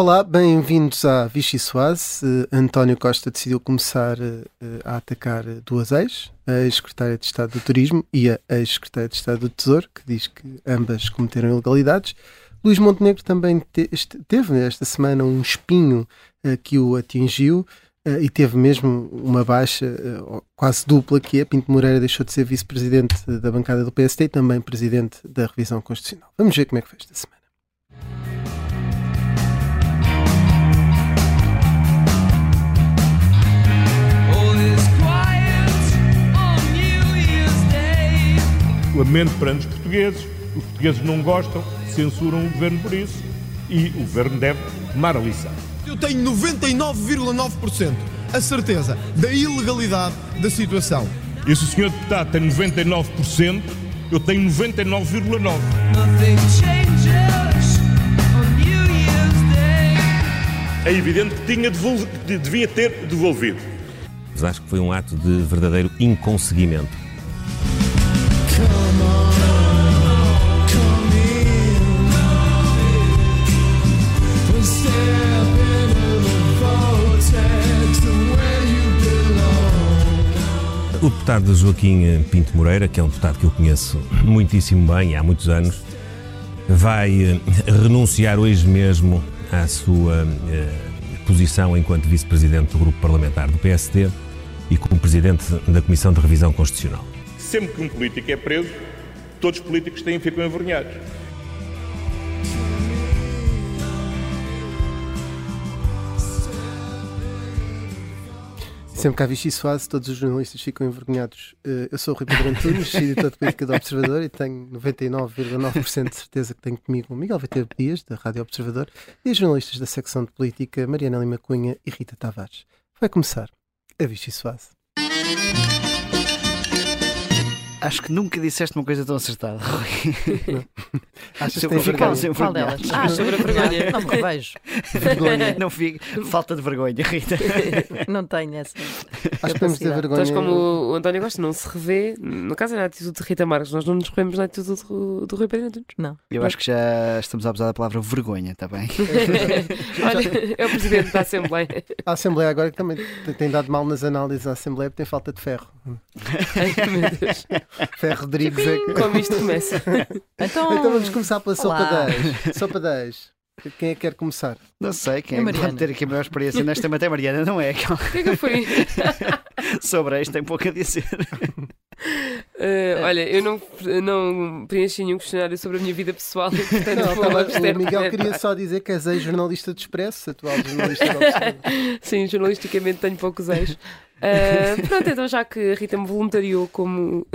Olá, bem-vindos à Vichy Soase. Uh, António Costa decidiu começar uh, a atacar duas ex, a ex-secretária de Estado do Turismo e a ex-secretária de Estado do Tesouro, que diz que ambas cometeram ilegalidades. Luís Montenegro também te teve esta semana um espinho uh, que o atingiu e teve mesmo uma baixa quase dupla, que é Pinto Moreira deixou de ser vice-presidente da bancada do PST e também presidente da revisão constitucional. Vamos ver como é que foi esta semana. Lamento perante os portugueses, os portugueses não gostam, censuram o governo por isso e o governo deve tomar a lição. Eu tenho 99,9% a certeza da ilegalidade da situação. E se o senhor deputado tem 99%, eu tenho 99,9%. É evidente que tinha devia ter devolvido. Mas acho que foi um ato de verdadeiro inconseguimento. O deputado Joaquim Pinto Moreira, que é um deputado que eu conheço muitíssimo bem há muitos anos, vai eh, renunciar hoje mesmo à sua eh, posição enquanto vice-presidente do grupo parlamentar do PSD e como presidente da Comissão de Revisão Constitucional. Sempre que um político é preso, todos os políticos têm ficam envergonhados. Sempre que há Vichy Soase, todos os jornalistas ficam envergonhados. Eh, eu sou o Rui Pedro Antunes, editor de política do Observador e tenho 99,9% de certeza que tenho comigo o Miguel Viteiro Dias, da Rádio Observador, e os jornalistas da secção de política, Mariana Lima Cunha e Rita Tavares. Vai começar a Vichy Soase. Acho que nunca disseste uma coisa tão acertada, Rui. Achas que tem vergonha? Qual delas? Ah, sobre a vergonha. Não me revejo. Vergonha. Não fico. Falta de vergonha, Rita. Não tenho essa. Acho que temos de ter vergonha. Estás como o António Gosta, não se revê. No caso é na atitude de Rita Marques, nós não nos revemos na atitude do, do Rui Pedro Antunes. Não. Eu acho que já estamos a abusar da palavra vergonha, está bem? Olha, é o Presidente da Assembleia. A Assembleia agora que também tem dado mal nas análises à Assembleia porque tem falta de ferro. Ai, meu Deus. Ferro Rodrigues é que... Como isto começa. Então, Então vamos começar pela sopa Olá. 10. Sopa 10. Quem é que quer começar? Não sei quem É é que pode ter aqui a maior experiência nesta matéria. Mariana não é. O que é que foi? Sobre isto tem pouco a dizer. Uh, olha, eu não, não preenchi nenhum questionário sobre a minha vida pessoal, portanto Não, vou tava- abster o de Miguel queria só dizer que és ex-jornalista do Expresso, atual jornalista Observador. Sim, jornalisticamente tenho poucos ex. Uh, pronto, então já que a Rita me voluntariou como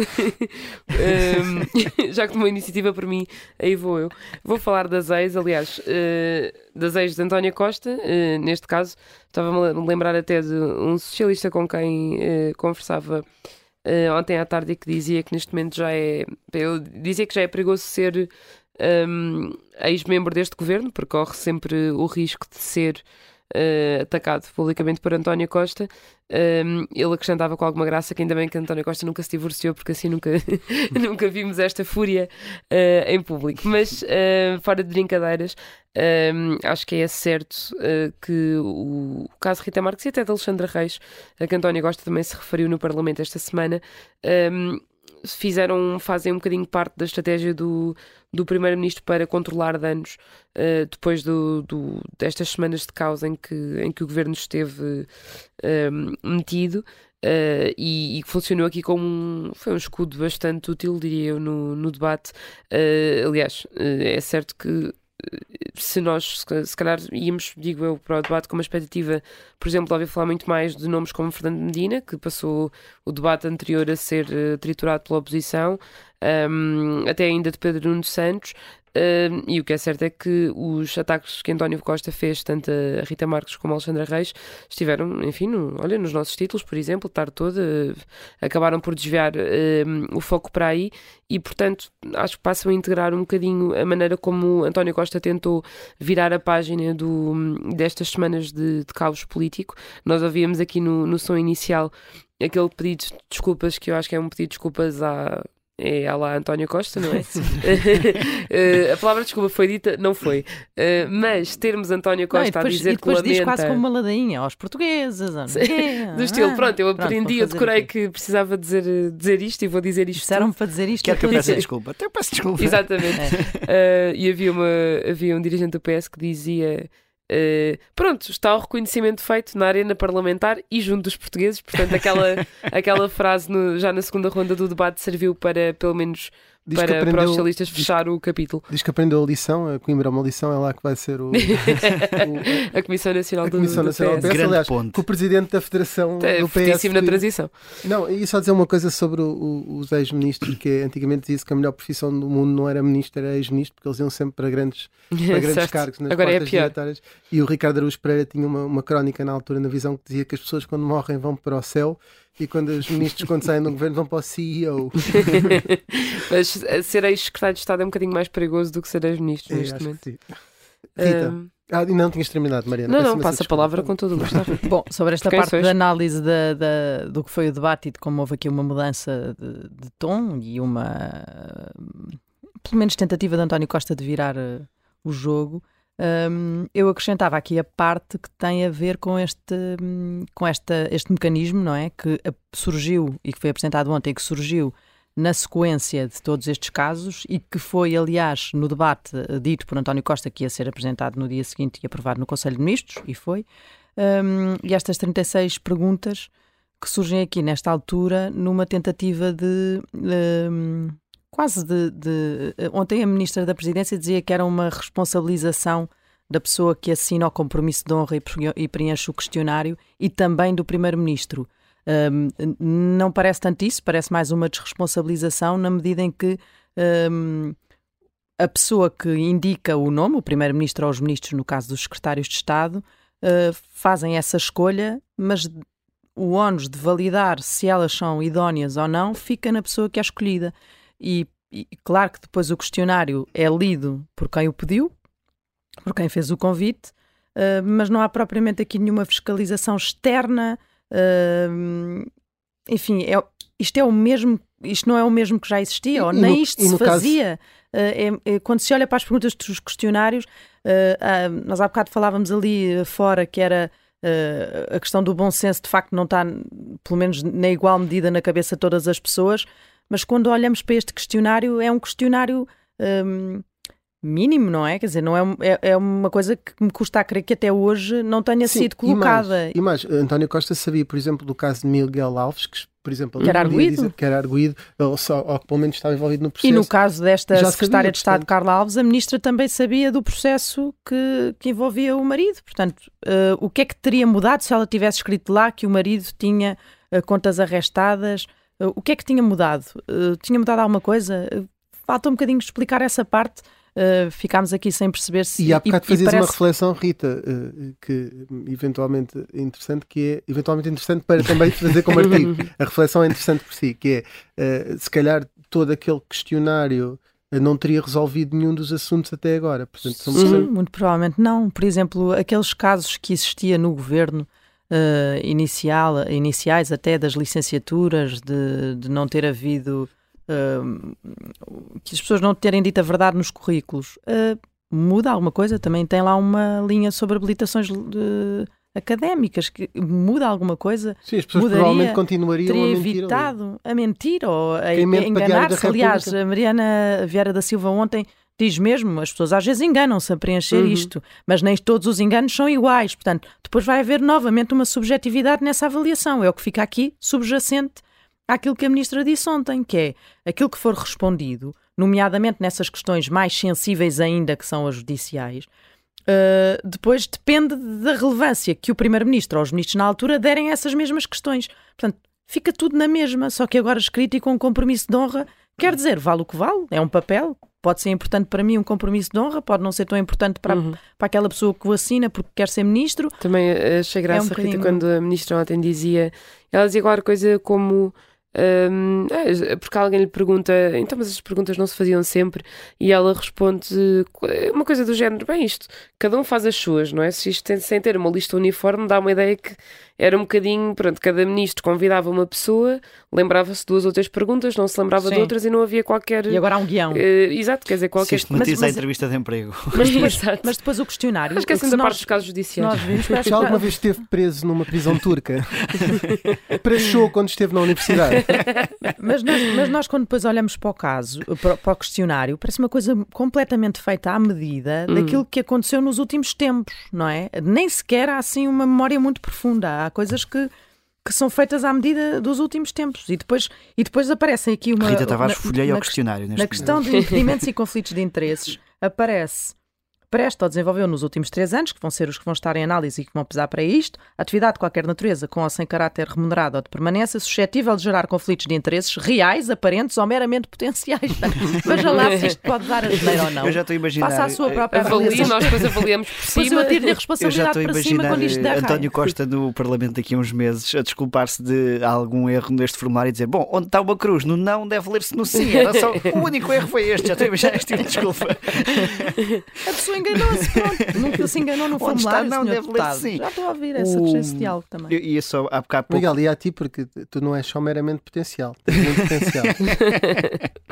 um, já que tomou iniciativa por mim, aí vou eu. Vou falar das ex, aliás, uh, das ex de Antónia Costa, uh, neste caso, estava-me a lembrar até de um socialista com quem conversava ontem à tarde e que dizia que neste momento já é. Eu dizia que já é perigoso ser um, ex-membro deste governo, porque corre sempre o risco de ser eh, atacado publicamente por António Costa. Um, ele acrescentava com alguma graça que ainda bem que António Costa nunca se divorciou, porque assim nunca, nunca vimos esta fúria eh, em público. Mas eh, fora de brincadeiras, um, acho que é certo eh, que o, o caso Rita Marques e até de Alexandra Reis, a que António Costa também se referiu no Parlamento esta semana, um, fizeram, fazem um bocadinho parte da estratégia do, do Primeiro-Ministro para controlar danos uh, depois do, do- destas semanas de caos em que, em que o Governo esteve um, metido uh, e, que funcionou aqui como um, foi um escudo bastante útil, diria eu, no, no debate. Uh, aliás, uh, é certo que uh, se nós, se ca- se calhar, íamos, digo eu, para o debate com uma expectativa, por exemplo, ouvir falar muito mais de nomes como Fernando Medina, que passou o debate anterior a ser eh, triturado pela oposição, um, até ainda de Pedro Nuno Santos. Um, e o que é certo é que os ataques que António Costa fez, tanto a Rita Marques como a Alexandra Reis, estiveram, enfim, no- olha, nos nossos títulos, por exemplo, tarde toda, eh, acabaram por desviar um, o foco para aí e, portanto, acho que passam a integrar um bocadinho a maneira como António Costa tentou virar a página do, destas semanas de, de caos político. Nós ouvíamos aqui no, no som inicial aquele pedido de desculpas que eu acho que é um pedido de desculpas à, é a lá António Costa, não é? Eh, a palavra desculpa foi dita, não foi. Eh, mas termos António Não, Costa depois, a dizer e depois que diz lamenta... quase como uma ladainha aos portugueses. ou não sei quê. Do estilo, Ah, pronto, eu pronto, aprendi, eu decorei aqui. que precisava dizer, dizer isto e vou dizer isto. Disseram-me para dizer isto. Quero que eu peça desculpa. Até eu peço desculpa. Exatamente. Uh, e havia, uma, havia um dirigente do PS que dizia: uh, Pronto, está o reconhecimento feito na arena parlamentar e junto dos portugueses. Portanto, aquela, aquela frase no- já na segunda ronda do debate serviu para, pelo menos, Diz que para, para aprendeu- os socialistas diz- fechar o capítulo. Diz que aprendeu a lição, a Coimbra é uma lição, é lá que vai ser o, o- A Comissão Nacional a do, Comissão do Nacional do PS. PS. Grande Aliás, ponto. que o presidente da Federação É, do PS. na transição. Não, e só dizer uma coisa sobre o- o- os ex-ministros, que é, antigamente dizia-se que a melhor profissão do mundo não era ministro, era ex-ministro, porque eles iam sempre para grandes, para grandes cargos nas Agora é portas pior. E o Ricardo Araújo Pereira tinha uma, uma crónica na altura na visão que dizia que as pessoas quando morrem vão para o céu e quando os ministros quando saem do governo vão para o CEO. Mas uh, ser ex-secretário de Estado é um bocadinho mais perigoso do que ser ex-ministro É, neste momento. Rita, Um, ah, não tinhas terminado, Mariana. não, não, passa a palavra com todo o gosto. Bom, sobre esta Quem parte sois? da análise da, da- do que foi o debate e de como houve aqui uma mudança de, de tom e uma, pelo menos, tentativa de António Costa de virar eh, o jogo, hum, eu acrescentava aqui a parte que tem a ver com este, hum, com esta, este mecanismo, não é? Que surgiu e que foi apresentado ontem, que surgiu na sequência de todos estes casos e que foi, aliás, no debate eh, dito por António Costa que ia ser apresentado no dia seguinte e aprovado no Conselho de Ministros, e foi. Um, e estas 36 perguntas que surgem aqui nesta altura numa tentativa de um, quase de, de- ontem a ministra da Presidência dizia que era uma responsabilização da pessoa que assina o compromisso de honra e e preenche o questionário e também do primeiro-ministro. Um, não parece tanto isso, parece mais uma desresponsabilização na medida em que um, a pessoa que indica o nome, o primeiro-ministro ou os ministros, no caso dos secretários de Estado, uh, fazem essa escolha, mas o ónus de validar se elas são idóneas ou não fica na pessoa que é escolhida. E, e claro que depois o questionário é lido por quem o pediu, por quem fez o convite, uh, mas não há propriamente aqui nenhuma fiscalização externa. uh, enfim, é, isto é o mesmo, isto não é o mesmo que já existia, E- ou nem no- isto se no caso- fazia. Uh, é- é- quando se olha para as perguntas dos questionários, ah, nós há bocado falávamos ali fora que era a questão do bom senso de facto não está, pelo menos na igual medida, na cabeça de todas as pessoas, mas quando olhamos para este questionário, é um questionário um, mínimo, não é? Quer dizer, não é, é, é uma coisa que me custa a crer que até hoje não tenha Sim, sido e mais- colocada. E mais, António Costa sabia, por exemplo, do caso de Miguel Alves, que, por exemplo, Que era arguido. dizer que era arguído, ou, só, ou que pelo menos estava envolvido no E processo. no caso desta Já secretária sabia, de Estado, portanto. Carla Alves, a ministra também sabia do processo que, que envolvia o marido. Portanto, eh, o que é que teria mudado se ela tivesse escrito lá que o marido tinha eh, contas arrestadas? Eh, o que é que tinha mudado? Eh, tinha mudado alguma coisa? Eh, falta um bocadinho explicar essa parte. Eh, ficámos aqui sem perceber se. E há bocado fazias uma parece- reflexão, Rita, eh, que eventualmente é interessante, que é eventualmente interessante para também fazer como artigo. A reflexão é interessante por si, que é eh, se calhar todo aquele questionário não teria resolvido nenhum dos assuntos até agora. Portanto, Sim, pessoas- muito provavelmente não. Por exemplo, aqueles casos que existia no governo eh, inicial, iniciais até das licenciaturas, de, de não ter havido. eh, que as pessoas não terem dito a verdade nos currículos. eh, muda alguma coisa? Também tem lá uma linha sobre habilitações de- académicas. Que muda alguma coisa? Sim, as pessoas mudaria, provavelmente continuariam a mentir. ali. evitado a mentir ou a, a enganar-se. Aliás, a Mariana Vieira da Silva ontem diz mesmo, as pessoas às vezes enganam-se a preencher Uhum. isto, mas nem todos os enganos são iguais. Portanto, depois vai haver novamente uma subjetividade nessa avaliação. É o que fica aqui subjacente àquilo que a ministra disse ontem, que é aquilo que for respondido, nomeadamente nessas questões mais sensíveis ainda, que são as judiciais, Uh, depois depende da relevância que o Primeiro-Ministro ou os ministros na altura derem a essas mesmas questões. Portanto, fica tudo na mesma, só que agora escrito e com um compromisso de honra. Quer dizer, vale o que vale, é um papel. Pode ser importante para mim um compromisso de honra, pode não ser tão importante para, Uhum. para aquela pessoa que o assina porque quer ser ministro. Também eh, achei graça, um Rita, bocadinho- quando a ministra ontem dizia. Ela dizia qualquer coisa como. hum, é, porque alguém lhe pergunta, então, mas as perguntas não se faziam sempre, e ela responde eh, uma coisa do género: bem, isto, cada um faz as suas, não é? Se isto tem, sem ter uma lista uniforme, dá uma ideia que era um bocadinho, pronto, cada ministro convidava uma pessoa, lembrava-se de duas ou três perguntas, não se lembrava de Sim. outras e não havia qualquer. E agora há um guião. eh, exato, quer dizer, qualquer. Sistematiza mas- a entrevista de emprego. Mas depois, Exato. mas depois o questionário. Esquecem se da nós- parte dos casos judiciais. nós vimos, Já alguma vez esteve preso numa prisão turca? Prachou quando esteve na universidade. Mas nós, mas nós, quando depois olhamos para o caso, para, para o questionário, parece uma coisa completamente feita à medida Hum. daquilo que aconteceu nos últimos tempos, não é? Nem sequer há assim uma memória muito profunda. Há coisas que, que são feitas à medida dos últimos tempos. E depois, e depois aparecem aqui uma. Rita Tavares folheia na o questionário neste Na questão de impedimentos e conflitos de interesses, aparece presta ou desenvolveu nos últimos três anos, que vão ser os que vão estar em análise e que vão pesar para isto, atividade de qualquer natureza, com ou sem caráter remunerado ou de permanência, suscetível de gerar conflitos de interesses reais, aparentes ou meramente potenciais. Veja lá se isto pode dar a geneira ou não. Eu já estou a imaginar. Faça a sua eh, própria Avalie, avaliação. nós depois avaliamos por Depois eu cima. atiro-lhe a Eu já responsabilidade para cima quando isto der eh, António raio. Costa no Parlamento daqui a uns meses a desculpar-se de algum erro neste formulário e dizer: Bom, onde está uma cruz? No não deve ler-se no sim. Era só... O único erro foi este. Já estou a imaginar este tipo de desculpa. A pessoa enganou-se, pronto. Nunca se enganou no Onde está, formulário, não, senhor deve ler sim. Já estou a ouvir essa, O- esse diálogo também. Ia só há bocado pouco. Miguel, e a ti, porque tu não és só meramente potencial. Tens muito potencial.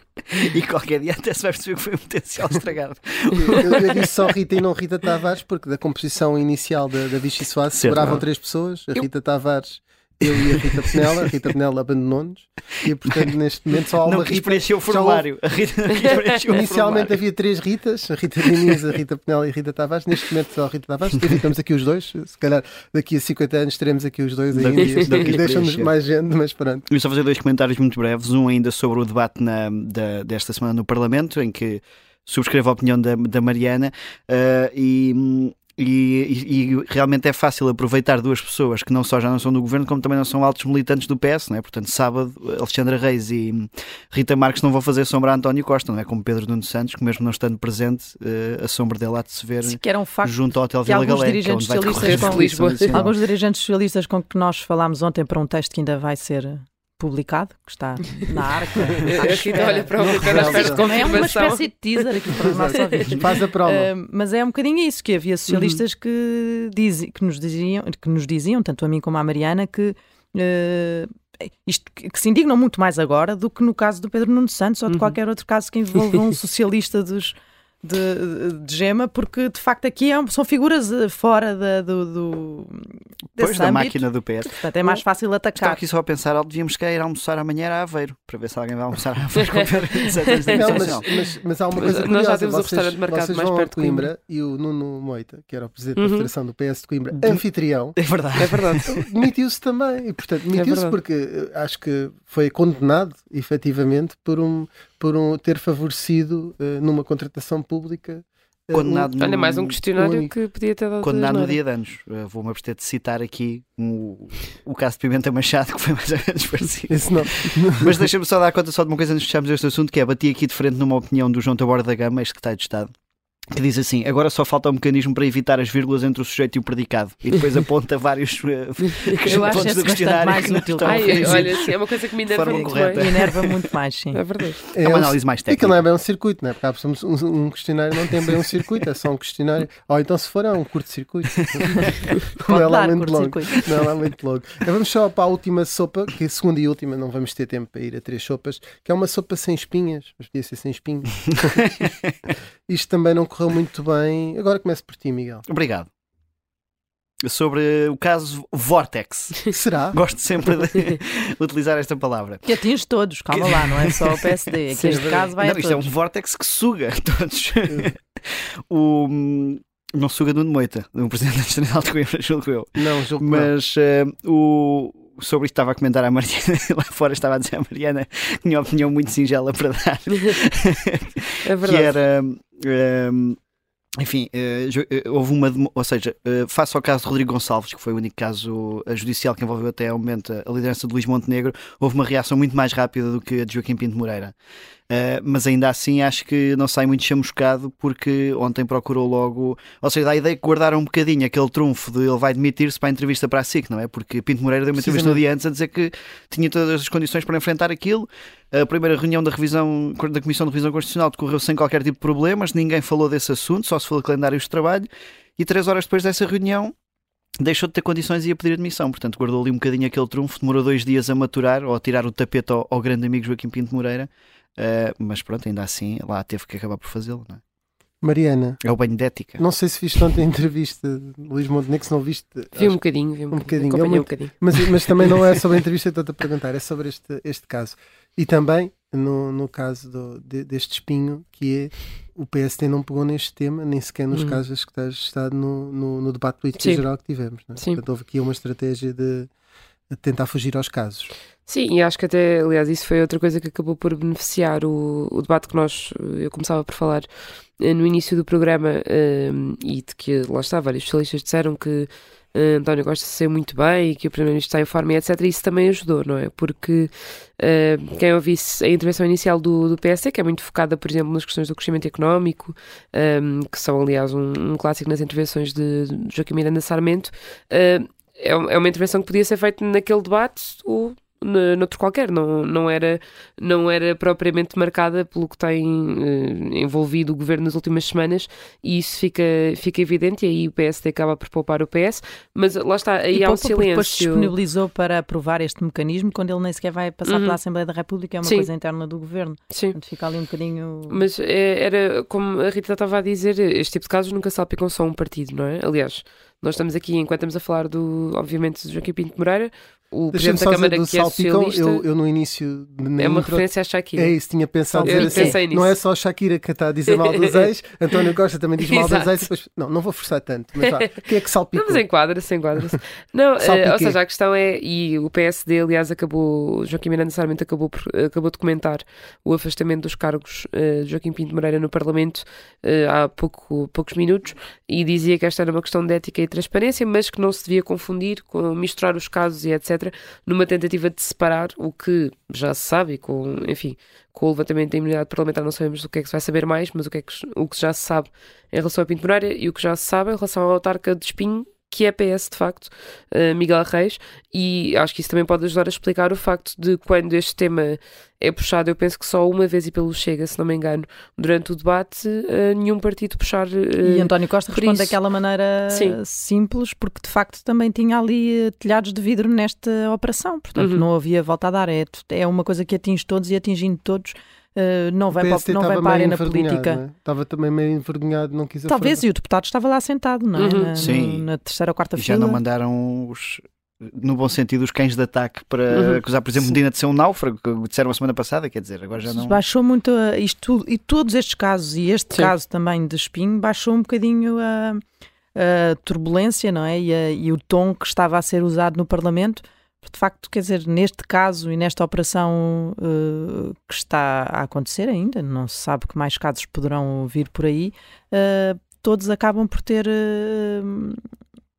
E qualquer dia até se vai perceber que foi um potencial estragado. Eu, eu disse só Rita e não Rita Tavares, porque da composição inicial da, da Vichy Soares sobravam três pessoas: a Rita Tavares, eu e a Rita Penela. A Rita Penela abandonou-nos e, portanto, neste momento só há uma não quis Rita. preencher o houve- formulário. A Rita não quis preencher o Inicialmente formulário. havia três Ritas, a Rita Diniz, a Rita Penela e a Rita Tavares. Neste momento só a Rita Tavares. E estamos aqui os dois. Se calhar daqui a 50 anos teremos aqui os dois ainda. E deixam-nos mais gente, mas pronto. Eu só fazer dois comentários muito breves. Um ainda sobre o debate na- da- desta semana no Parlamento, em que subscrevo a opinião da, da Mariana eh, e, e- e realmente é fácil aproveitar duas pessoas que não só já não são do governo, como também não são altos militantes do PS, não é? Portanto, sábado, Alexandra Reis e Rita Marques não vão fazer sombra a António Costa, não é? Como Pedro Nuno Santos, que mesmo não estando presente, eh, a sombra dele há de se ver era um junto ao Hotel Vila Galé, que é onde vai com- Nacional. Alguns dirigentes socialistas com que nós falámos ontem para um texto que ainda vai ser publicado, que está na arca. Rita olha para o Ricardo. Como é uma espécie de teaser aqui para os nossos ouvintes. Faz a prova. Uh, mas é um bocadinho isso, que havia socialistas que, dizi- que, nos diziam, que nos diziam, tanto a mim como à Mariana, que uh, isto que que se indignam muito mais agora do que no caso do Pedro Nuno Santos ou de qualquer outro caso que envolva um socialista dos, de, de Gema, porque de facto aqui é um- são figuras uh, fora da, do, do Depois da âmbito. máquina do PS. Portanto, é mais fácil Estava atacar. aqui só a pensar, devíamos cá ir almoçar amanhã a Aveiro, para ver se alguém vai almoçar a Aveiro o da Não, mas, mas, mas há uma Mas coisa nós curiosa. já temos o vocês, restaurante marcado mais perto de a Coimbra e o Nuno Moita, que era o presidente da Uhum. Federação do PS de Coimbra, anfitrião, É verdade. É verdade. demitiu-se também. E, portanto, demitiu-se verdade. porque eh, acho que foi condenado, efetivamente, por, um, por um, ter favorecido eh, numa contratação pública. eh, Condenado no, Olha, mais um questionário único. que podia ter dado. condenado no dia de anos. Uh, Vou-me abster de citar aqui um- o caso de Pimenta Machado, que foi mais ou menos parecido. Esse não. Mas deixa-me só dar conta só de uma coisa antes de fecharmos este assunto, que é bati aqui de frente numa opinião do João Taborda da Gama, ex-secretário de Estado, que diz assim: agora só falta um mecanismo para evitar as vírgulas entre o sujeito e o predicado. E depois aponta vários uh, Eu acho pontos do questionário mais útil. Ai, olha, sim, é uma coisa que me enerva muito correta. mais. Enerva muito mais, sim. É verdade. É uma análise mais técnica. Aquilo não é bem um circuito, não é? Porque há um, um questionário não tem bem um circuito, é só um questionário. Ou então, se for, é um curto-circuito. não é lá dar muito longo. Não é lá muito longo. Então, vamos só para a última sopa, que é a segunda e última, não vamos ter tempo para ir a três sopas, que é uma sopa sem espinhas, mas podia ser sem espinhos. Isto também não correu muito bem. Agora começo por ti, Miguel. Obrigado. Sobre o caso Vortex. Será? Gosto sempre de utilizar esta palavra. Que atinge todos, calma lá, não é só o PSD. Aqui Sim, este caso vai não, a isto é um todos. vórtex que suga todos. o, não suga Nuno Moita, o presidente da Nacional de Coimbra, julgo eu. Não, julgo que não. Mas eh, o, sobre isto estava a comentar a Mariana, lá fora estava a dizer a Mariana que tinha uma opinião muito singela para dar. É que verdade. era. ehm, enfim, eh, eh, houve uma. Ou seja, eh, face ao caso de Rodrigo Gonçalves, que foi o único caso judicial que envolveu até ao momento a liderança de Luís Montenegro, houve uma reação muito mais rápida do que a de Joaquim Pinto Moreira. Eh, mas ainda assim acho que não sai muito chamuscado porque ontem procurou logo. Ou seja, dá a ideia que guardaram um bocadinho aquele trunfo de ele vai demitir-se para a entrevista para a SIC, não é? Porque Pinto Moreira deu uma entrevista no dia antes a dizer que tinha todas as condições para enfrentar aquilo. A primeira reunião da revisão da Comissão de Revisão Constitucional decorreu sem qualquer tipo de problemas, ninguém falou desse assunto, só se falou de calendários de trabalho. E três horas depois dessa reunião deixou de ter condições e ia pedir admissão. Portanto, guardou ali um bocadinho aquele trunfo, demorou dois dias a maturar ou a tirar o tapete ao, ao grande amigo Joaquim Pinto Moreira. Uh, mas pronto, ainda assim, lá teve que acabar por fazê-lo. É? Mariana, é o banho de ética. Não sei se viste ontem a entrevista de Luís Montenegro, se não viste. Vi um bocadinho, vi um, um bocadinho. bocadinho. É um bocadinho. Mas, mas também não é sobre a entrevista que estou-te a perguntar, é sobre este, este caso. E também no, no caso do, de, deste espinho, que é o PSD não pegou neste tema, nem sequer nos uhum. casos secretários de Estado no, no, no debate político Sim. geral que tivemos. Não é? Sim. Portanto, houve aqui uma estratégia de tentar fugir aos casos. Sim, e acho que até, aliás, isso foi outra coisa que acabou por beneficiar o, o debate que nós, eu começava por falar eh, no início do programa um, e de que lá está, vários especialistas disseram que uh, António Costa saiu muito bem e que o Primeiro-Ministro está em forma e etc. E isso também ajudou, não é? Porque uh, quem ouvisse a intervenção inicial do, do PSD, que é muito focada, por exemplo, nas questões do crescimento económico, um, que são, aliás, um, um, clássico nas intervenções de, de Joaquim Miranda Sarmento, uh, é, é uma intervenção que podia ser feita naquele debate ou noutro qualquer, não, não, era, não era propriamente marcada pelo que tem uh, envolvido o governo nas últimas semanas e isso fica, fica evidente e aí o PSD acaba por poupar o PS, mas lá está, aí e há um silêncio. depois disponibilizou para aprovar este mecanismo quando ele nem sequer vai passar uhum. pela Assembleia da República, é uma Sim. coisa interna do governo. Sim. Portanto, fica ali um bocadinho. Mas é, era, como a Rita estava a dizer, este tipo de casos nunca salpicam só um partido, não é? Aliás, nós estamos aqui, enquanto estamos a falar do, obviamente, de Joaquim Pinto Moreira, o Presidente da Câmara que é socialista... Eu, eu no início... É uma intro, referência à Shakira. É isso, tinha pensado dizer assim, nisso. não é só a Shakira que está a dizer mal dos ex, António Costa também diz mal dos ex, depois, não, não vou forçar tanto, mas vá, o que é que salpicou? Não, mas enquadra-se, enquadra-se. Não, ou seja, a questão é, e o PSD, aliás, acabou, Joaquim Miranda necessariamente acabou, acabou de comentar o afastamento dos cargos uh, de Joaquim Pinto Moreira no Parlamento uh, há pouco, poucos minutos, e dizia que esta era uma questão de ética e transparência, mas que não se devia confundir com misturar os casos e etc., numa tentativa de separar o que já se sabe, com, enfim, com o levantamento da imunidade parlamentar não sabemos o que é que se vai saber mais, mas o que, é que, o que já se sabe em relação a Pinto Moreira e o que já se sabe em relação ao autarca de Espinho, que é PS de facto, uh, Miguel Reis, e acho que isso também pode ajudar a explicar o facto de quando este tema é puxado, eu penso que só uma vez e pelo Chega, se não me engano, durante o debate, uh, nenhum partido puxar. Uh, e António Costa responde isso. daquela maneira Sim. simples, porque de facto também tinha ali telhados de vidro nesta operação, portanto uhum. não havia volta a dar. É, é uma coisa que atinge todos e atingindo todos Uh, não vai, para, não vai para a arena política. É? Estava também meio envergonhado, não quis Talvez, e o deputado estava lá sentado, não é? Uhum. Na, Sim. Na terceira ou quarta fila. Já não mandaram os, no bom sentido, os cães de ataque para uhum. acusar, por exemplo, Medina de ser um náufrago, que disseram a semana passada, quer dizer, agora já não. Baixou muito a, isto tudo, e todos estes casos, e este Sim. caso também de espinho, baixou um bocadinho a, a turbulência, não é? E, a, e o tom que estava a ser usado no Parlamento de facto, quer dizer, neste caso e nesta operação uh, que está a acontecer ainda, não se sabe que mais casos poderão vir por aí, uh, todos acabam por ter, uh,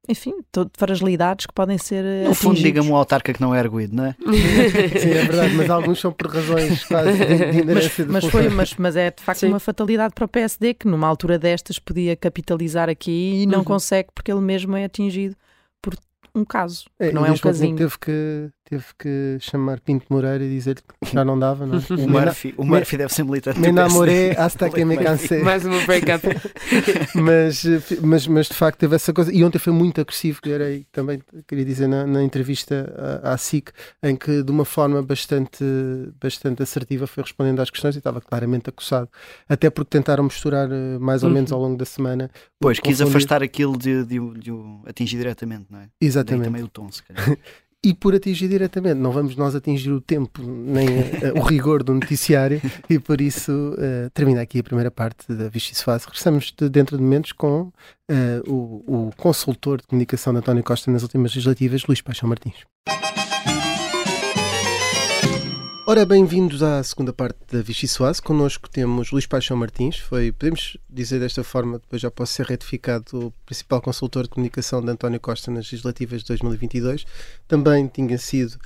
enfim, fragilidades que podem ser. No fundo, diga-me um autarca que não é arguído, não é? Sim, é verdade, mas alguns são por razões quase de, de mas, mas, foi, mas, mas é de facto Sim. uma fatalidade para o PSD que numa altura destas podia capitalizar aqui e não uhum. consegue porque ele mesmo é atingido por um caso, é, não é um casinho. Teve que, teve que chamar Pinto Moreira e dizer que já não dava, não é? O Murphy, o Murphy deve ser militante. Me namorei hasta que me cansei. Mais uma break-up. mas, mas, mas de facto teve essa coisa. E ontem foi muito agressivo, que era aí também, queria dizer, na, na entrevista à, à SIC, em que de uma forma bastante, bastante assertiva foi respondendo às questões e estava claramente acusado. Até porque tentaram misturar eh, mais ou menos uhum. ao longo da semana. Pois, quis afastar aquilo de, de, de, de o atingir diretamente, não é? Exatamente. Daí também o calhar. e por atingir diretamente. Não vamos nós atingir o tempo nem uh, o rigor do noticiário e por isso uh, termina aqui a primeira parte da Vichy Fase. Regressamos de, dentro de momentos com uh, o, o, consultor de comunicação de António Costa nas últimas legislativas, Luís Paixão Martins. Ora, bem-vindos à segunda parte da Vichy Soase. Connosco temos Luís Paixão Martins, foi, podemos dizer desta forma, depois já posso ser retificado, o principal consultor de comunicação de António Costa nas legislativas de 2022. Também tinha sido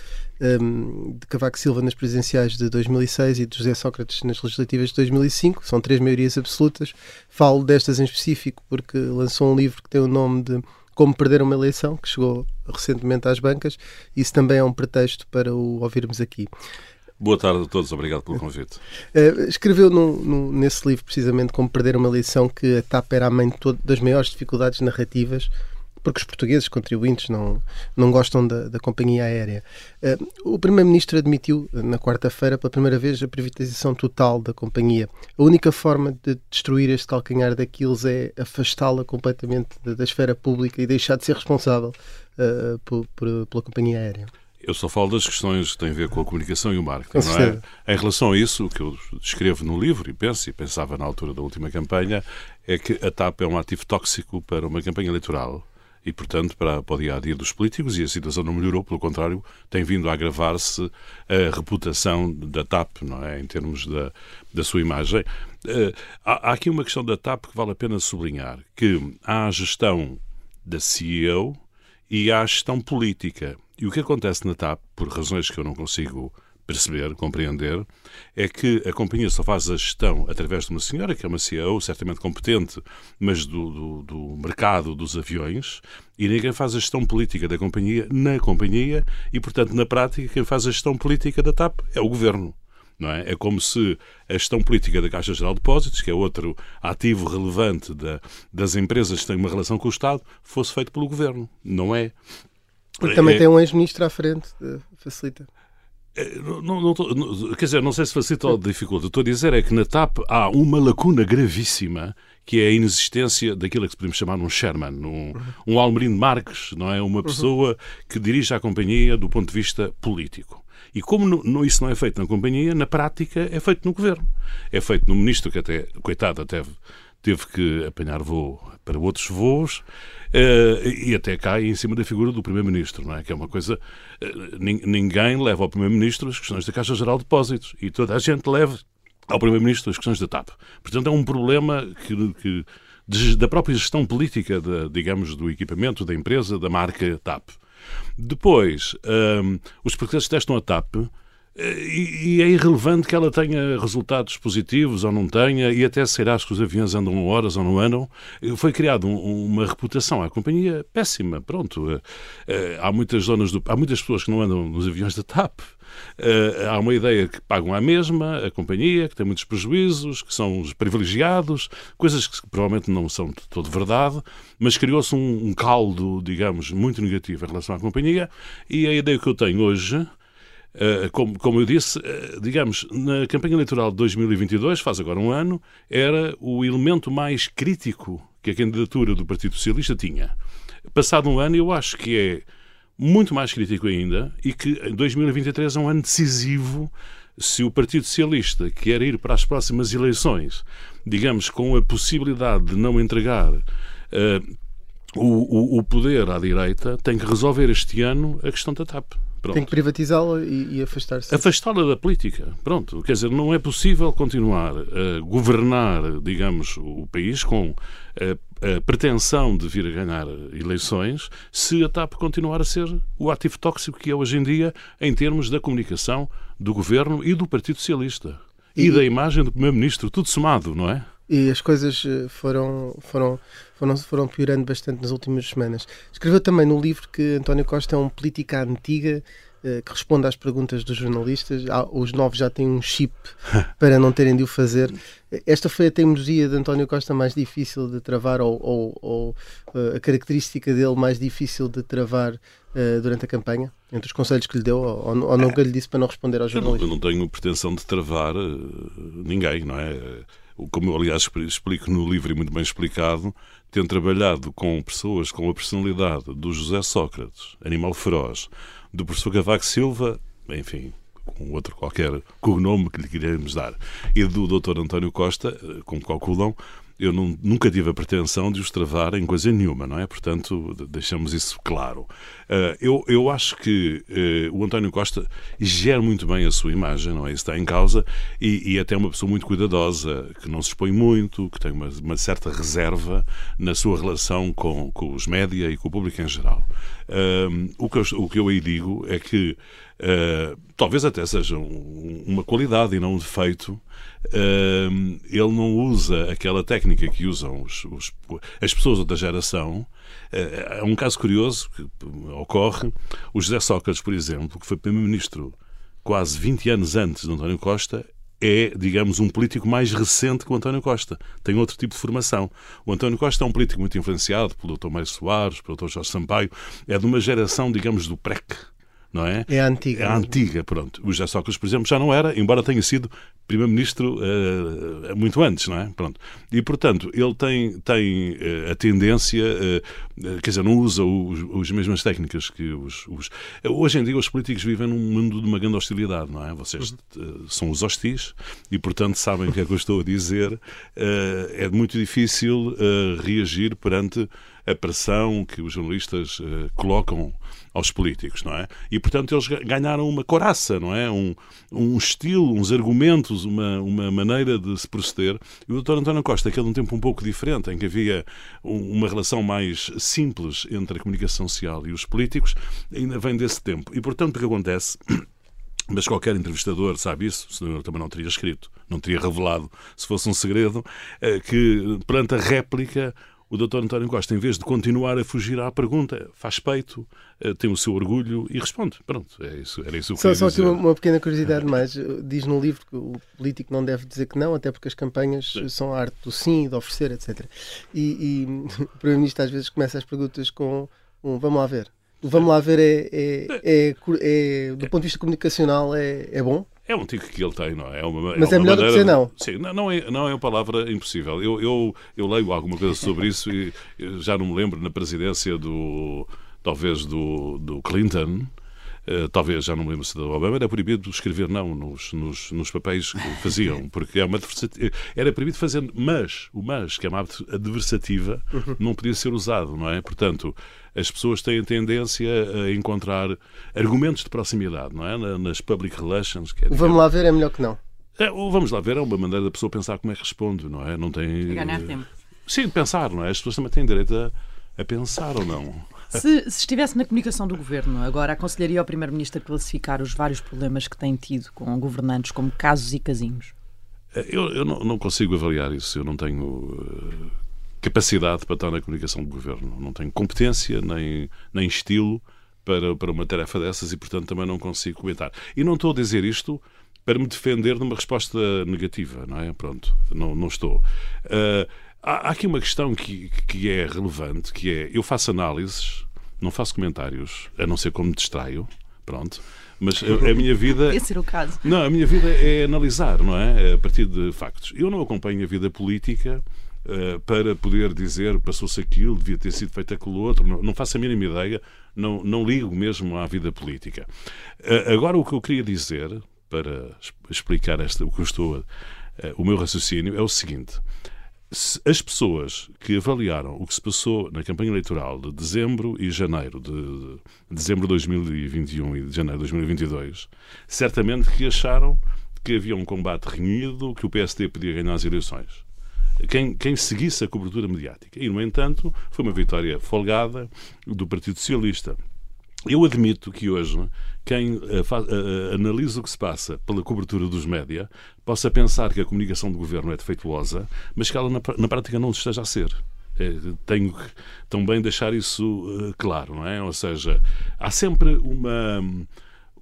um, de Cavaco Silva nas presidenciais de 2006 e de José Sócrates nas legislativas de 2005. São três maiorias absolutas. Falo destas em específico porque lançou um livro que tem o nome de como perder uma eleição, que chegou recentemente às bancas. Isso também é um pretexto para o ouvirmos aqui. Boa tarde a todos, obrigado pelo convite. Uh, escreveu no, no, nesse livro precisamente como perder uma lição que a TAP era a mãe todo, das maiores dificuldades narrativas porque os portugueses contribuintes não, não gostam da, da companhia aérea. Uh, o Primeiro-Ministro admitiu na quarta-feira, pela primeira vez, a privatização total da companhia. A única forma de destruir este calcanhar daqueles é afastá-la completamente da, da, esfera pública e deixar de ser responsável uh, por, por, pela companhia aérea. Eu só falo das questões que têm a ver com a comunicação e o marketing. Não é? Em relação a isso, o que eu escrevo no livro e penso, e pensava na altura da última campanha, é que a TAP é um ativo tóxico para uma campanha eleitoral e, portanto, para, para o dia a dia dos políticos, e a situação não melhorou, pelo contrário, tem vindo a agravar-se a reputação da TAP, não é? Em termos da, da sua imagem. Uh, há, há aqui uma questão da TAP que vale a pena sublinhar: que há a gestão da CEO e há a gestão política. E o que acontece na TAP, por razões que eu não consigo perceber, compreender, é que a companhia só faz a gestão através de uma senhora, que é uma CEO certamente competente, mas do, do, do, mercado dos aviões, e ninguém faz a gestão política da companhia na companhia, e, portanto, na prática, quem faz a gestão política da TAP é o governo. Não é? é como se a gestão política da Caixa Geral de Depósitos, que é outro ativo relevante da, das empresas que têm uma relação com o Estado, fosse feito pelo governo. Não é. Porque também é, tem um ex-ministro à frente, eh, facilita. É, não, não, não, quer dizer, não sei se facilita ou dificulta. Estou a dizer é que na TAP há uma lacuna gravíssima que é a inexistência daquilo que podemos chamar um Sherman, um, um Almerino Marques, não é? Uma pessoa que dirige a companhia do ponto de vista político. E como não, isso não é feito na companhia, na prática é feito no governo. É feito no ministro, que até, coitado, até teve que apanhar voo para outros voos uh, e até cai em cima da figura do Primeiro-Ministro, não é? Que é uma coisa. Uh, ninguém leva ao Primeiro-Ministro as questões da Caixa Geral de Depósitos e toda a gente leva ao Primeiro-Ministro as questões da TAP. Portanto, é um problema que, que da própria gestão política, de, digamos, do equipamento da empresa, da marca TAP. Depois, um, ehm, os portugueses testam a TAP e, é irrelevante que ela tenha resultados positivos ou não tenha, e até será que os aviões andam horas ou não andam. Foi criada um, uma reputação à companhia péssima. Pronto. Eh, eh, há muitas zonas do, há muitas pessoas que não andam nos aviões da TAP. Uh, há uma ideia que pagam à mesma a companhia, que tem muitos prejuízos, que são os privilegiados, coisas que provavelmente não são de todo verdade, mas criou-se um, um caldo, digamos, muito negativo em relação à companhia. E a ideia que eu tenho hoje como, como eu disse, eh, digamos, na campanha eleitoral de 2022, faz agora um ano, era o elemento mais crítico que a candidatura do Partido Socialista tinha. Passado um ano, eu acho que é muito mais crítico ainda e que 2023 é um ano decisivo se o Partido Socialista quer ir para as próximas eleições, digamos, com a possibilidade de não entregar uh, o, o, o poder à direita, tem que resolver este ano a questão da TAP. Pronto. Tem que privatizá-la e, e afastar-se. Afastá-la da política. Pronto. Quer dizer, não é possível continuar a governar, digamos, o país com a, a pretensão de vir a ganhar eleições se a TAP continuar a ser o ativo tóxico que é hoje em dia em termos da comunicação do governo e do Partido Socialista. E, e da imagem do Primeiro-Ministro, tudo somado, não é? E as coisas eh, foram, foram, foram, foram piorando bastante nas últimas semanas. Escreveu também no livro que António Costa é um político antiga eh, que responde às perguntas dos jornalistas. Os novos já têm um chip para não terem de o fazer. Esta foi a teimosia de António Costa mais difícil de travar, ou, ou, ou eh, a característica dele mais difícil de travar uh, durante a campanha? Entre os conselhos que lhe deu, ou, ou nunca lhe disse para não responder aos jornalistas? Eu não, eu não tenho pretensão de travar uh, ninguém, não é? Como eu aliás explico no livro e muito bem explicado, tendo trabalhado com pessoas com a personalidade do José Sócrates, animal feroz, do professor Cavaco Silva, enfim, com outro qualquer cognome que lhe queremos dar, e do Dr. António Costa, eh, como calculam, eu não, nunca tive a pretensão de os travar em coisa nenhuma, não é? Portanto, deixamos isso claro. Uh, eu, eu acho que uh, o António Costa gera muito bem a sua imagem, não é? Isso está em causa, e, e até é uma pessoa muito cuidadosa, que não se expõe muito, que tem uma, uma certa reserva na sua relação com, com os média e com o público em geral. Uh, o, que eu, o que eu aí digo é que talvez até seja um, uma qualidade e não um defeito Uh, ele não usa aquela técnica que usam os, os, as pessoas da geração. Uh, é um caso curioso que ocorre. O José Sócrates, por exemplo, que foi primeiro-ministro quase 20 anos antes de António Costa, é, digamos, um político mais recente que o António Costa. Tem outro tipo de formação. O António Costa é um político muito influenciado pelo Dr. Mário Soares, pelo Dr. Jorge Sampaio. É de uma geração, digamos, do PREC, não é? É a antiga. É a antiga, pronto. O José Sócrates, por exemplo, já não era, embora tenha sido primeiro-ministro uh, muito antes, não é? Pronto. E, portanto, ele tem, tem uh, a tendência, uh, quer dizer, não usa as mesmas técnicas que os, os, Hoje em dia os políticos vivem num mundo de uma grande hostilidade, não é? Vocês são os hostis e, portanto, sabem o que é que eu estou a dizer. é muito difícil reagir perante a pressão que os jornalistas colocam aos políticos, não é? E, portanto, eles ganharam uma coraça, não é? Um, um estilo, uns argumentos, uma, uma maneira de se proceder. E o Dr. António Costa, que é um tempo um pouco diferente, em que havia um, uma relação mais simples entre a comunicação social e os políticos, ainda vem desse tempo. E, portanto, o que acontece... Mas qualquer entrevistador sabe isso, senão eu também não teria escrito, não teria revelado, se fosse um segredo, eh, que perante a réplica o Dr. António Costa, em vez de continuar a fugir à pergunta, faz peito, eh, tem o seu orgulho e responde. Pronto, é isso, era isso que só, eu Só aqui uma, uma, pequena curiosidade mais. Diz no livro que o político não deve dizer que não, até porque as campanhas sim. são a arte do sim, de oferecer, etc. E, e o Primeiro-Ministro às vezes começa as perguntas com um vamos lá ver. O vamos lá ver é, é, é, é do ponto de vista comunicacional é, é bom? É um tique que ele tem, não é? é uma, Mas é, é melhor do que dizer não. Sim, não, não, é, não é uma palavra impossível. Eu, eu, eu leio alguma coisa sobre isso e já não me lembro na presidência do. talvez do, do Clinton. Uh, talvez já não me lembro se do Obama, era proibido escrever não nos, nos, nos papéis que faziam, porque é uma era proibido fazer mas, o mas, que é uma adversativa, uhum. não podia ser usado, não é? Portanto, as pessoas têm tendência a encontrar argumentos de proximidade, não é? Nas public relations. Que é, vamos lá ver é melhor que não. É, vamos lá ver é uma maneira da pessoa pensar como é que responde, não é? Não tem. Ganhar tempo. Sim, pensar, não é? As pessoas também têm direito a, a pensar ou não. Se, se, estivesse na comunicação do governo, agora aconselharia ao Primeiro-Ministro a classificar os vários problemas que tem tido com governantes como casos e casinhos? Eu, eu não, não, consigo avaliar isso. Eu não tenho uh, capacidade para estar na comunicação do governo. Não tenho competência nem, nem estilo para, para uma tarefa dessas e, portanto, também não consigo comentar. E não estou a dizer isto para me defender de uma resposta negativa, não é? Pronto, não, não estou. Uh, há, há aqui uma questão que, que é relevante, que é, eu faço análises, não faço comentários, a não ser como me distraio, pronto, mas a, a, minha vida. Podia ser o caso. Não, a minha vida é analisar, não é? A partir de factos. Eu não acompanho a vida política para poder dizer passou-se aquilo, devia ter sido feito aquilo outro. Não, não faço a mínima ideia, não, não ligo mesmo à vida política. Uh, agora, o que eu queria dizer, para explicar esta, o que eu estou. Uh, o meu raciocínio é o seguinte as pessoas que avaliaram o que se passou na campanha eleitoral de dezembro e janeiro de, dezembro de 2021 e de janeiro de 2022, certamente que acharam que havia um combate renhido, que o PSD podia ganhar as eleições. Quem, quem seguisse a cobertura mediática. E, no entanto, foi uma vitória folgada do Partido Socialista. Eu admito que hoje quem uh, uh, analisa o que se passa pela cobertura dos média possa pensar que a comunicação do governo é defeituosa, mas que ela na, prática não esteja a ser. Tenho que também deixar isso claro, não é? Ou seja, há sempre uma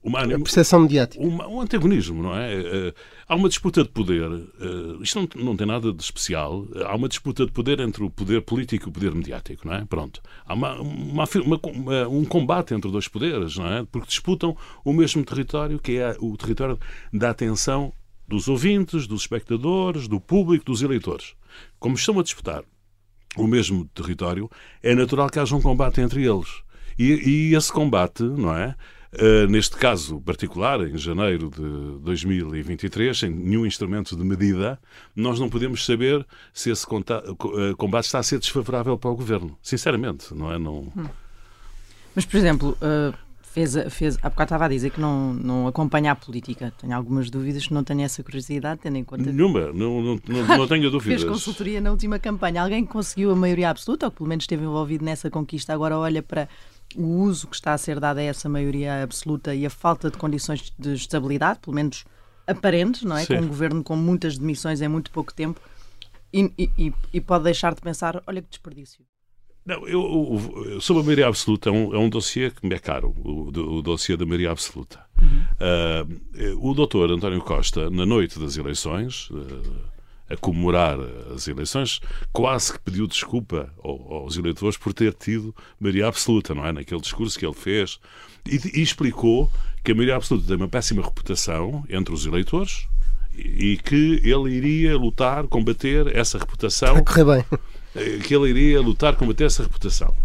uma, a percepção mediática. Uma, um antagonismo, não é? Uh, há uma disputa de poder. Uh, isto não, não tem nada de especial. Há uma disputa de poder entre o poder político e o poder mediático, não é? Pronto. Há uma, uma, uma, um combate entre dois poderes, não é? Porque disputam o mesmo território, que é o território da atenção dos ouvintes, dos espectadores, do público, dos eleitores. Como estão a disputar o mesmo território, é natural que haja um combate entre eles. E, e esse combate, não é? Uh, neste caso particular, em janeiro de 2023, sem nenhum instrumento de medida, nós não podemos saber se esse uh, combate está a ser desfavorável para o governo. Sinceramente, não é? Não... Hum. Mas, por exemplo, uh, fez, fez, há bocado estava a dizer que não, não acompanha a política. Tenho algumas dúvidas, não tenho essa curiosidade, tendo em conta. Nenhuma, não, não, não, não tenho dúvidas. fez consultoria na última campanha. Alguém que conseguiu a maioria absoluta, ou que pelo menos esteve envolvido nessa conquista, agora olha para o uso que está a ser dado a essa maioria absoluta e a falta de condições de estabilidade, pelo menos aparentes, não é? Com um governo com muitas demissões em muito pouco tempo e, e, e pode deixar de pensar: olha que desperdício. Não, eu, eu, sobre a maioria absoluta, é um, é um dossiê que me é caro, o, o dossiê da maioria absoluta. Uhum. Uh, o doutor António Costa, na noite das eleições, uh, a comemorar as eleições, quase que pediu desculpa aos eleitores por ter tido maioria absoluta, não é? Naquele discurso que ele fez. E, e explicou que a maioria absoluta tem uma péssima reputação entre os eleitores e que ele iria lutar, combater essa reputação. Vai correr bem. Eh, que ele iria lutar, combater essa reputação.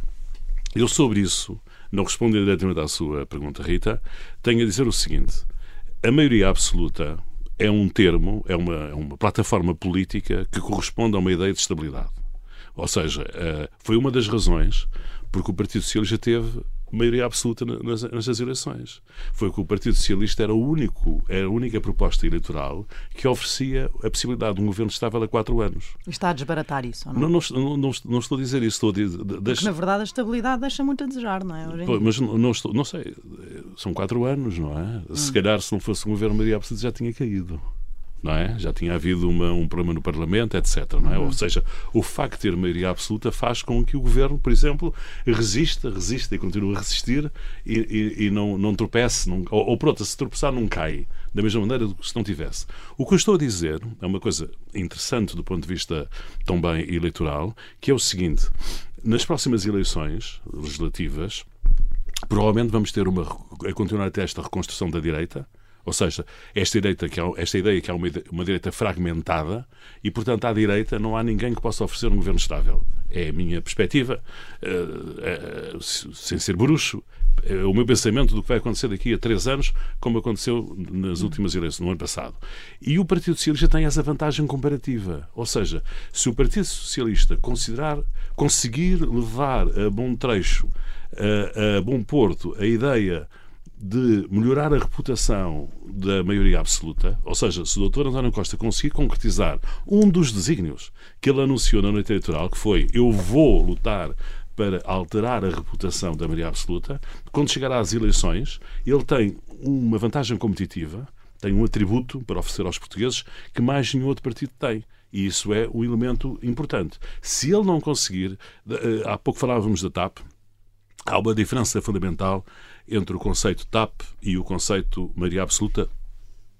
Eu, sobre isso, não respondendo diretamente à sua pergunta, Rita, tenho a dizer o seguinte: a maioria absoluta é um termo, é uma, é uma plataforma política que corresponde a uma ideia de estabilidade. Ou seja, eh, foi uma das razões porque o Partido Socialista teve maioria absoluta nas, nas eleições. Foi que o Partido Socialista era, o único, era a única proposta eleitoral que oferecia a possibilidade de um governo estável a quatro anos. Está a desbaratar isso, ou não? Não, não, não, não estou a dizer isso. Estou a dizer, deixa... Porque, na verdade, a estabilidade deixa muito a desejar, não é? Pô, mas não, não, estou, não sei, são quatro anos, não é? Hum. Se calhar, se não fosse um governo maioria absoluta, já tinha caído não é? Já tinha havido uma, um problema no Parlamento, etc. Não é? Uhum. Ou seja, o facto de ter maioria absoluta faz com que o governo, por exemplo, resista, resista e continue a resistir e, e, e não, não tropece, não, ou, ou pronto, se tropeçar não cai, da mesma maneira do que se não tivesse. O que eu estou a dizer é uma coisa interessante do ponto de vista também eleitoral, que é o seguinte: nas próximas eleições legislativas, provavelmente vamos ter uma a continuar até esta reconstrução da direita ou seja, esta, direita que é, esta ideia que é uma, uma direita fragmentada e, portanto, à direita não há ninguém que possa oferecer um governo estável. É a minha perspectiva, uh, uh, sem ser bruxo, é o meu pensamento do que vai acontecer daqui a três anos, como aconteceu nas últimas eleições, no ano passado. E o Partido Socialista tem essa vantagem comparativa. Ou seja, se o Partido Socialista considerar, conseguir levar a bom trecho, a, a bom porto, a ideia de melhorar a reputação da maioria absoluta, ou seja, se o Dr. António Costa conseguir concretizar um dos desígnios que ele anunciou na noite eleitoral, que foi eu vou lutar para alterar a reputação da maioria absoluta, quando chegar às eleições, ele tem uma vantagem competitiva, tem um atributo para oferecer aos portugueses que mais nenhum outro partido tem. E isso é um elemento importante. Se ele não conseguir, eh, há pouco falávamos da TAP, há uma diferença fundamental entre o conceito TAP e o conceito maioria absoluta,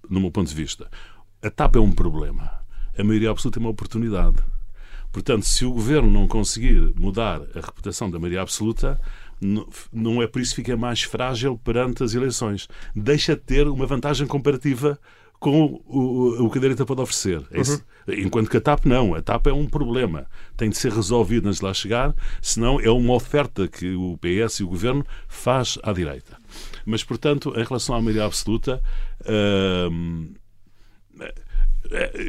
no meu ponto de vista. A TAP é um problema. A maioria absoluta é uma oportunidade. Portanto, se o governo não conseguir mudar a reputação da maioria absoluta, não é por isso que fica mais frágil perante as eleições. Deixa de ter uma vantagem comparativa com o, o que a direita pode oferecer. É uhum. Enquanto que a TAP não. A TAP é um problema. Tem de ser resolvido antes de lá chegar, senão é uma oferta que o PS e o Governo faz à direita. Mas, portanto, em relação à maioria absoluta, hum,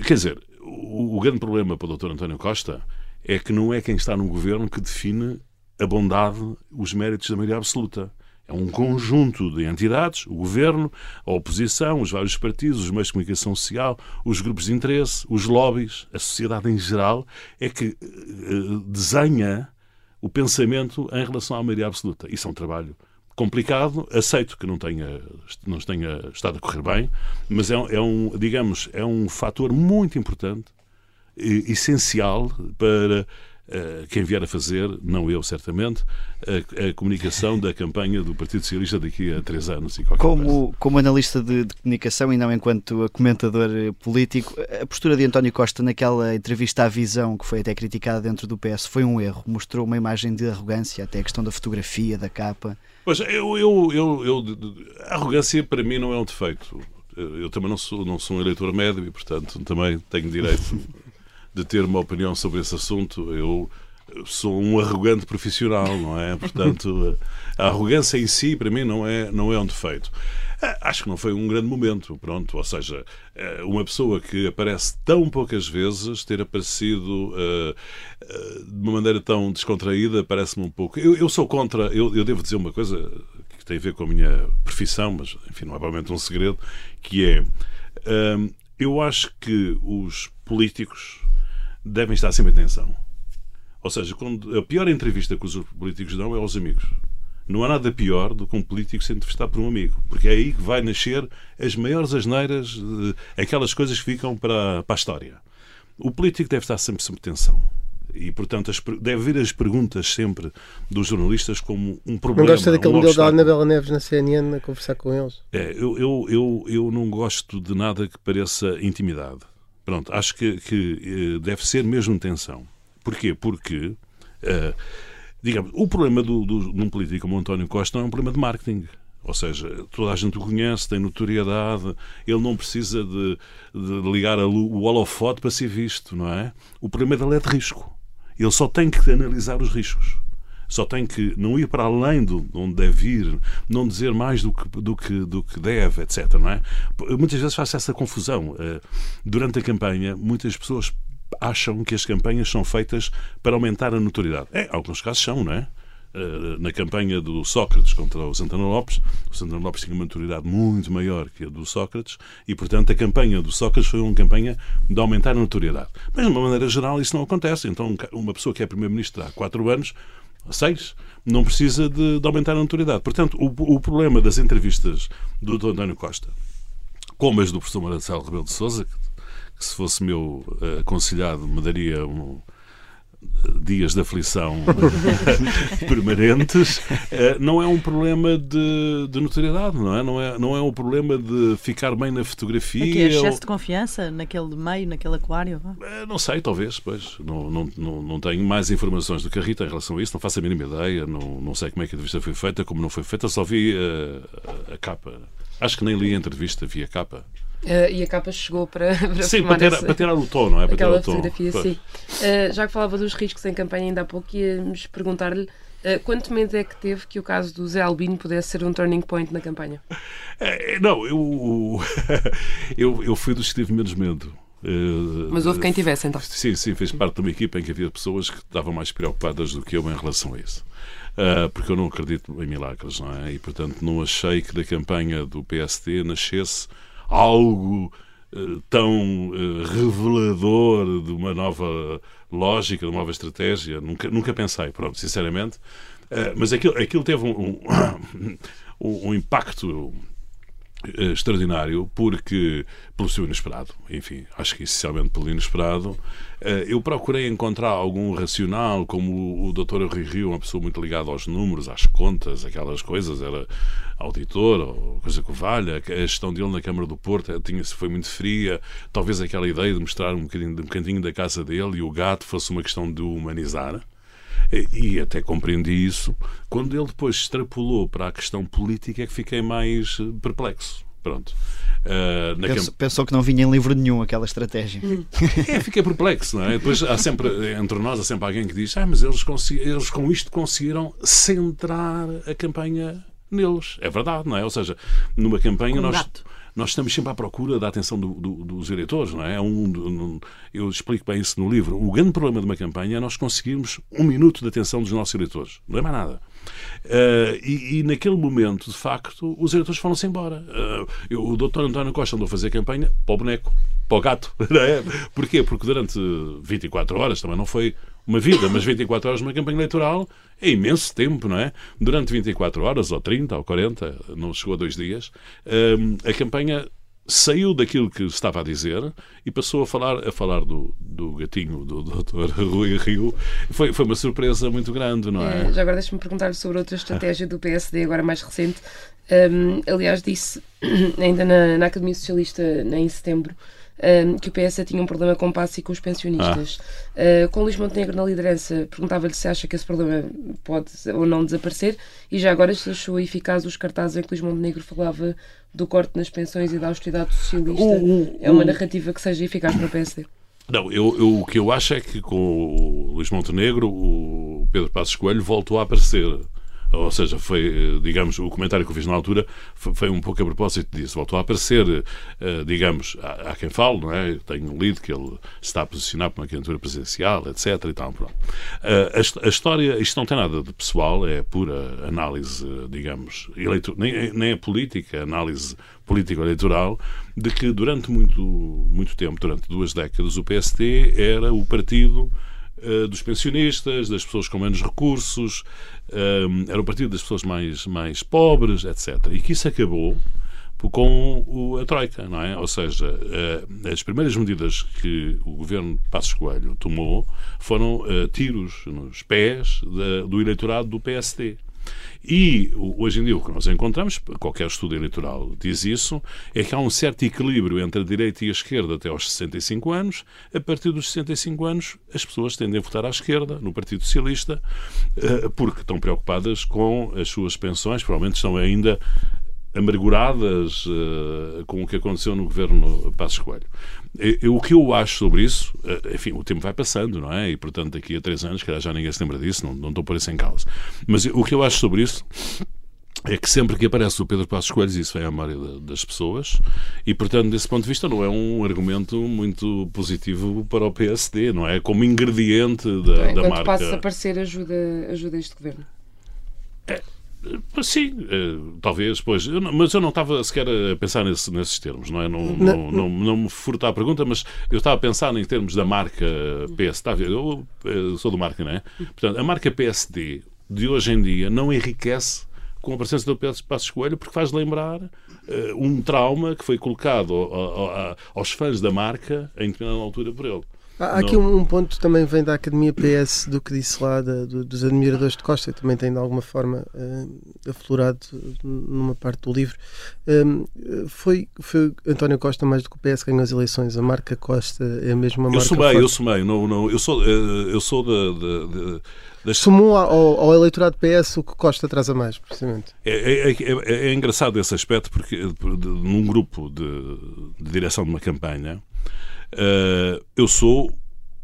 quer dizer, o, o grande problema para o Dr. António Costa é que não é quem está no Governo que define a bondade, os méritos da maioria absoluta. É um conjunto de entidades, o governo, a oposição, os vários partidos, os meios de comunicação social, os grupos de interesse, os lobbies, a sociedade em geral, é que uh, desenha o pensamento em relação à maioria absoluta. Isso é um trabalho complicado, aceito que não tenha, não tenha estado a correr bem, mas é, é um, digamos, é um fator muito importante, essencial para eh, quem vier a fazer, não eu certamente, a, a, comunicação da campanha do Partido Socialista daqui a três anos. E como, como analista de, de, comunicação e não enquanto comentador político, a postura de António Costa naquela entrevista à Visão, que foi até criticada dentro do PS, foi um erro. Mostrou uma imagem de arrogância, até a questão da fotografia, da capa. Pois, eu, eu, eu, eu a arrogância para mim não é um defeito. Eu também não sou, não sou um eleitor médio e, portanto, também tenho direito de ter uma opinião sobre esse assunto. Eu sou um arrogante profissional, não é? Portanto, a arrogância em si, para mim, não é, não é um defeito. Eh, acho que não foi um grande momento, pronto. Ou seja, eh, uma pessoa que aparece tão poucas vezes, ter aparecido uh, uh, de uma maneira tão descontraída, parece-me um pouco. Eu, eu sou contra, eu, eu, devo dizer uma coisa que tem a ver com a minha profissão, mas enfim, não é provavelmente um segredo, que é. Uh, eu acho que os políticos devem estar sempre em tensão. Ou seja, quando a pior entrevista que os políticos dão é aos amigos. Não há nada pior do que um político ser entrevistado por um amigo, porque é aí que vai nascer as maiores asneiras, aquelas coisas que ficam para, para a história. O político deve estar sempre sob tensão. E, portanto, as, deve ver as perguntas sempre dos jornalistas como um Não problema. gosta daquele um modelo da. Anabela Neves na CNN a conversar com eles? É, eu, eu, eu, eu não gosto de nada que pareça intimidade. Pronto, acho que, que eh, deve ser mesmo tensão. Porquê? Porque, eh, digamos, o problema do, do, de um político como António Costa não é um problema de marketing. Ou seja, toda a gente o conhece, tem notoriedade, ele não precisa de, de ligar a o holofote para ser visto, não é? O problema dele é de risco. Ele só tem que analisar os riscos. Só tem que não ir para além de onde deve ir, não dizer mais do que, do que, do que deve, etc. Não é? Muitas vezes faz essa confusão. Eh, Durante a campanha, muitas pessoas acham que as campanhas são feitas para aumentar a notoriedade. É, alguns casos são, não é? Eh, Na campanha do Sócrates contra o Santana Lopes, o Santana Lopes tinha uma notoriedade muito maior que a do Sócrates e, portanto, a campanha do Sócrates foi uma campanha de aumentar a notoriedade. Mas, de uma maneira geral, isso não acontece. Então, uma pessoa que é Primeiro-Ministro há quatro anos seis, não precisa de, de aumentar a notoriedade. Portanto, o, o problema das entrevistas do Dr. António Costa, como as do professor Marcelo Rebelo de Sousa, que, que se fosse meu eh, aconselhado me daria um, dias de aflição permanentes, eh, não é um problema de, de notoriedade, não é? Não é, não é um problema de ficar bem na fotografia. Aqui é ou- excesso de confiança naquele meio, naquele aquário. eh, Não sei, talvez, pois. Não, não, não, não tenho mais informações do que a Rita em relação a isso, não faço a mínima ideia, não, não sei como é que a entrevista foi feita, como não foi feita, só vi eh, a, a capa. Acho que nem li a entrevista, vi a capa. Eh, e a capa chegou para, para Sim, para, ter, esse- para tirar o tom, não é? Para aquela tirar o tom. fotografia, Pois. sim. Eh, já que falava dos riscos em campanha ainda há pouco, íamos perguntar-lhe eh, quanto medo é que teve que o caso do Zé Albino pudesse ser um turning point na campanha? É, não, eu, eu, eu fui dos que tive menos medo. Mas houve quem tivesse, então. Sim, sim, fez parte de uma equipa em que havia pessoas que estavam mais preocupadas do que eu em relação a isso. Porque eu não acredito em milagres, não é? E, portanto, não achei que da campanha do PSD nascesse algo eh, tão eh, revelador de uma nova lógica, de uma nova estratégia. Nunca, nunca pensei, pronto, sinceramente. Ah, mas aquilo, aquilo teve um, um, um- impacto eh, extraordinário porque pelo seu inesperado enfim, acho que essencialmente pelo inesperado eh, eu procurei encontrar algum racional como o, Dr. Rui Rio uma pessoa muito ligada aos números, às contas aquelas coisas, era auditor coisa que valha, a gestão dele na Câmara do Porto eh, tinha, foi muito fria talvez aquela ideia de mostrar um bocadinho, um bocadinho da casa dele e o gato fosse uma questão de humanizar e até compreendi isso. Quando ele depois extrapolou para a questão política é que fiquei mais eh, perplexo. Pronto. Penso- Pensou que não vinha em livro nenhum aquela estratégia. é, fiquei perplexo, não é? Depois há sempre, entre nós, há sempre alguém que diz: Ah, mas eles, eles com isto conseguiram centrar a campanha neles. É verdade, não é? Ou seja, numa campanha um nós. gato. Nós estamos sempre à procura da atenção do- do- dos eleitores, não é? É um, um- eu explico bem isso no livro. O grande problema de uma campanha é nós conseguirmos um minuto de atenção dos nossos eleitores. Não é mais nada. Eh, e, e naquele momento, de facto, os eleitores foram-se embora. Eh, eu- o doutor António Costa andou a fazer campanha para o boneco, para o gato. É? Porquê? Porque durante 24 horas, também não foi uma vida, mas 24 horas numa campanha eleitoral é imenso tempo, não é? Durante 24 horas, ou 30, ou 40, não chegou a dois dias, eh, a campanha saiu daquilo que estava a dizer e passou a falar a falar do, do gatinho do Dr. Rui Rio. Foi, foi uma surpresa muito grande, não é? Eh, já agora deixa-me perguntar sobre outra estratégia do PSD, agora mais recente. Um, aliás, disse ainda na, na Academia Socialista em setembro um, que o PS tinha um problema com o passe e com os pensionistas. Uh, com Luís Montenegro na liderança, perguntava-lhe se acha que esse problema pode ou não desaparecer e já agora se achou eficaz os cartazes em que Luís Montenegro falava do corte nas pensões e da austeridade socialista. O- o- é uma narrativa que seja eficaz para o PSD. Não, eu, eu- o que eu acho é que com o Luís Montenegro, o Pedro Passos Coelho voltou a aparecer. Ou seja, foi, eh, digamos, o comentário que eu fiz na altura foi, um pouco a propósito disso. Voltou a aparecer, eh, digamos, há, quem fale, não é? Tenho lido que ele está a posicionar para uma candidatura presidencial, etc. E tal, pronto. Eh, a, his- a história, isto não tem nada de pessoal, é pura análise, digamos, eleito, nem, nem é política, é análise político-eleitoral, de que durante muito, muito tempo, durante duas décadas, o PSD era o partido dos pensionistas, das pessoas com menos recursos, eh, era o partido das pessoas mais, mais pobres, etc. E que isso acabou com a Troika, não é? Ou seja, uh, as primeiras medidas que o governo de Passos Coelho tomou foram uh, tiros nos pés do eleitorado do PSD. E hoje em dia o que nós encontramos, qualquer estudo eleitoral diz isso, é que há um certo equilíbrio entre a direita e a esquerda até aos 65 anos. A partir dos 65 anos, as pessoas tendem a votar à esquerda, no Partido Socialista, eh, porque estão preocupadas com as suas pensões, provavelmente estão ainda amarguradas uh, com o que aconteceu no governo Passos Coelho. O que eu acho sobre isso, uh, enfim, o tempo vai passando, não é? E, portanto, daqui a três anos, calhar já ninguém se lembra disso, não, não estou por isso em causa. Mas o que eu acho sobre isso é que sempre que aparece o Pedro Passos Coelho, isso vem à memória das pessoas, e, portanto, desse ponto de vista, não é um argumento muito positivo para o PSD, não é? Como ingrediente da, da marca. Quando passa a aparecer, ajuda, ajuda este governo. É, Sim, uh, talvez, pois. Não, mas eu não estava sequer a pensar nesse, nesses termos, não é? Não, não, não, não, me furta a pergunta, mas eu estava a pensar em termos da marca PS. Está a ver? Eu, eu sou do marca, não é? Portanto, a marca PSD de hoje em dia não enriquece com a presença do Pedro Passos Coelho porque faz lembrar uh, um trauma que foi colocado aos fãs da marca em determinada altura por ele. Há aqui um, um, ponto também vem da Academia PS do que disse lá da, do, dos admiradores de Costa, também tem de alguma forma uh, aflorado numa parte do livro. Um, foi, foi António Costa mais do que o PS ganhou as eleições. A marca Costa é a mesma marca. Eu sou bem, eu sou bem. Não, não, eu sou, eh, eu sou da. das... Sumou ao, ao, eleitorado PS o que Costa traz a mais, precisamente. É, é, é, é engraçado esse aspecto, porque num grupo de, de direção de uma campanha eu sou.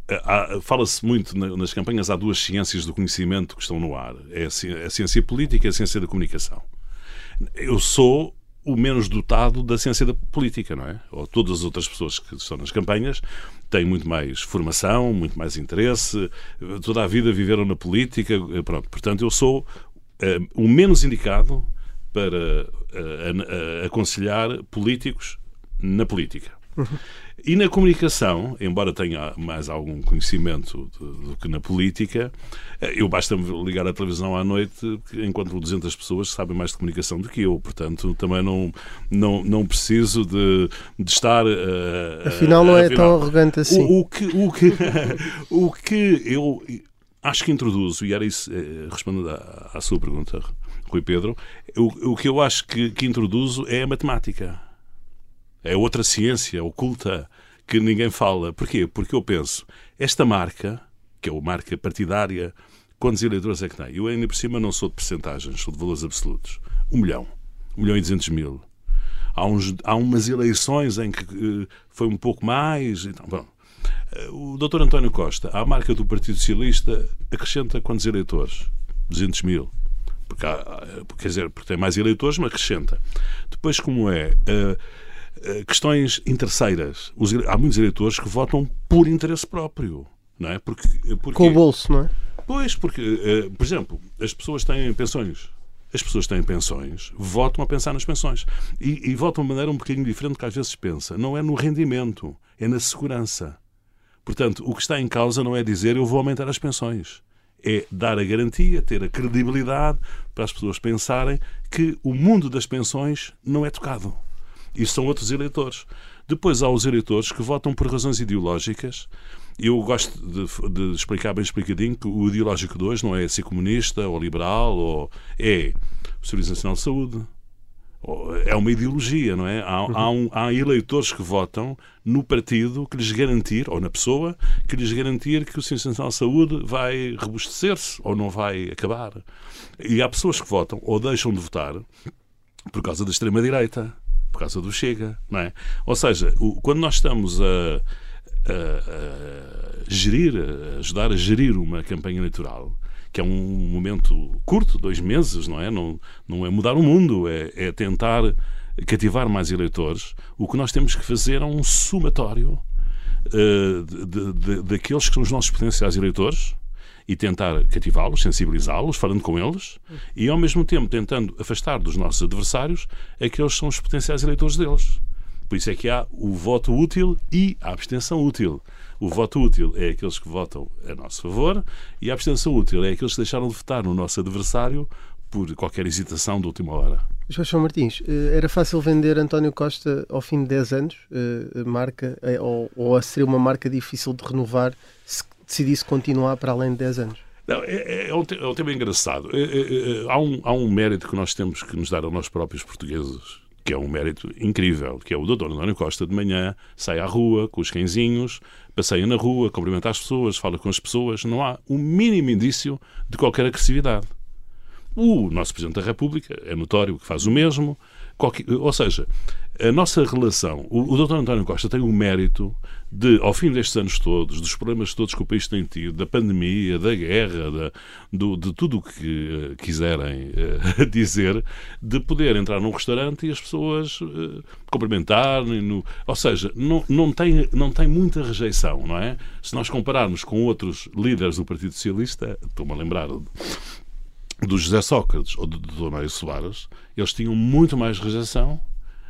Uh, Fala-se muito nas campanhas, há duas ciências do conhecimento que estão no ar: é a, ciência política e a ciência da comunicação. Eu sou o menos dotado da ciência da política, não é? Ou todas as outras pessoas que estão nas campanhas têm muito mais formação, muito mais interesse, toda a vida viveram na política, eh, pronto. Portanto, eu sou uh, o menos indicado para uh, aconselhar políticos na política. Uhum. E na comunicação, embora tenha mais algum conhecimento do que na política, eh, eu basta-me ligar à televisão à noite, enquanto 200 pessoas sabem mais de comunicação do que eu. Portanto, também não, não, não preciso de, de estar. Uh, afinal, não é afinal, tão arrogante assim. O, o, que, o, que, o que eu acho que introduzo, e era isso, respondendo à, à sua pergunta, Rui Pedro, o, o que eu acho que, que introduzo é a matemática é outra ciência oculta que ninguém fala. Porquê? Porque eu penso, esta marca, que é uma marca partidária, quantos eleitores é que tem? Eu ainda por cima não sou de percentagens, sou de valores absolutos. Um milhão. Um milhão e duzentos mil. Há, uns, há umas eleições em que uh, foi um pouco mais. Então, bom, uh, o doutor António Costa, à marca do Partido Socialista, acrescenta quantos eleitores? 200 mil. Porque, há, quer dizer, porque tem mais eleitores, mas acrescenta. Depois, como é? Uh, eh, questões interesseiras. Os, há muitos eleitores que votam por interesse próprio. Não é? Porque, porque, Com o bolso, não é? Pois, porque, uh, por exemplo, as pessoas têm pensões. As pessoas têm pensões, votam a pensar nas pensões. E, e votam de maneira um bocadinho diferente do que às vezes pensa. Não é no rendimento, é na segurança. Portanto, o que está em causa não é dizer eu vou aumentar as pensões. É dar a garantia, ter a credibilidade para as pessoas pensarem que o mundo das pensões não é tocado. Isso são outros eleitores. Depois há os eleitores que votam por razões ideológicas. Eu gosto de, de, explicar bem explicadinho que o ideológico de hoje não é ser comunista ou liberal, ou é o Serviço Nacional de Saúde. É uma ideologia, não é? Há, há, um, há, eleitores que votam no partido que lhes garantir, ou na pessoa, que lhes garantir que o Serviço Nacional de Saúde vai robustecer-se ou não vai acabar. E há pessoas que votam ou deixam de votar por causa da extrema-direita por causa do Chega, não é? Ou seja, o, quando nós estamos a, a, a, gerir, a ajudar a gerir uma campanha eleitoral, que é um momento curto, dois meses, não é? Não, não é mudar o mundo, é, é tentar cativar mais eleitores. O que nós temos que fazer é um somatório uh, daqueles que são os nossos potenciais eleitores e tentar cativá-los, sensibilizá-los, falando com eles, e ao mesmo tempo tentando afastar dos nossos adversários aqueles que são os potenciais eleitores deles. Por isso é que há o voto útil e a abstenção útil. O voto útil é aqueles que votam a nosso favor e a abstenção útil é aqueles que deixaram de votar no nosso adversário por qualquer hesitação de última hora. João Martins, eh, era fácil vender António Costa ao fim de 10 anos, eh, marca, eh, ou, ou seria uma marca difícil de renovar se decidisse continuar para além de 10 anos? Não, é, é, um, é, um, tema engraçado. É, é, é, há, um, há um mérito que nós temos que nos dar a nós próprios portugueses, que é um mérito incrível, que é o doutor António Costa de manhã sai à rua com os cãezinhos, passeia na rua, cumprimenta as pessoas, fala com as pessoas, não há o um mínimo indício de qualquer agressividade. O nosso Presidente da República é notório que faz o mesmo. Ou seja, a nossa relação. O, o Dr. António Costa tem o mérito de, ao fim destes anos todos, dos problemas todos que o país tem tido, da pandemia, da guerra, da, do, de tudo o que uh, quiserem uh, dizer, de poder entrar num restaurante e as pessoas uh, cumprimentarem. No, ou seja, não, não, tem, não tem muita rejeição, não é? Se nós compararmos com outros líderes do Partido Socialista, estou-me a lembrar do José Sócrates ou do Dr. Mário Soares, eles tinham muito mais rejeição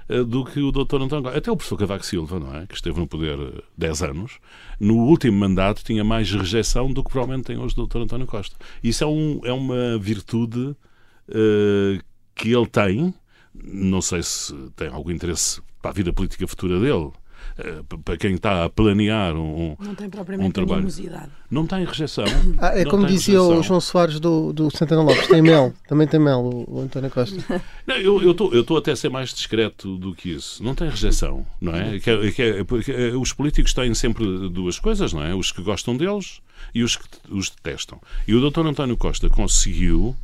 uh, do que o Dr. António Costa. Até o professor Cavaco Silva, não é? Que esteve no poder 10 eh, anos, no último mandato tinha mais rejeição do que provavelmente tem hoje o Dr. António Costa. Isso é, um, é uma virtude uh, que ele tem, não sei se tem algum interesse para a vida política futura dele, eh, para quem está a planear um, não tem propriamente um trabalho. animosidade. Não tem rejeição. Ah, é não como dizia rejeição. o João Soares do, do Santana Lopes, tem mel, também tem mel o, o António Costa. Não, eu estou até a ser mais discreto do que isso. Não tem rejeição, não é? Que é, que é, porque os políticos têm sempre duas coisas, não é? Os que gostam deles e os que os detestam. E o doutor António Costa conseguiu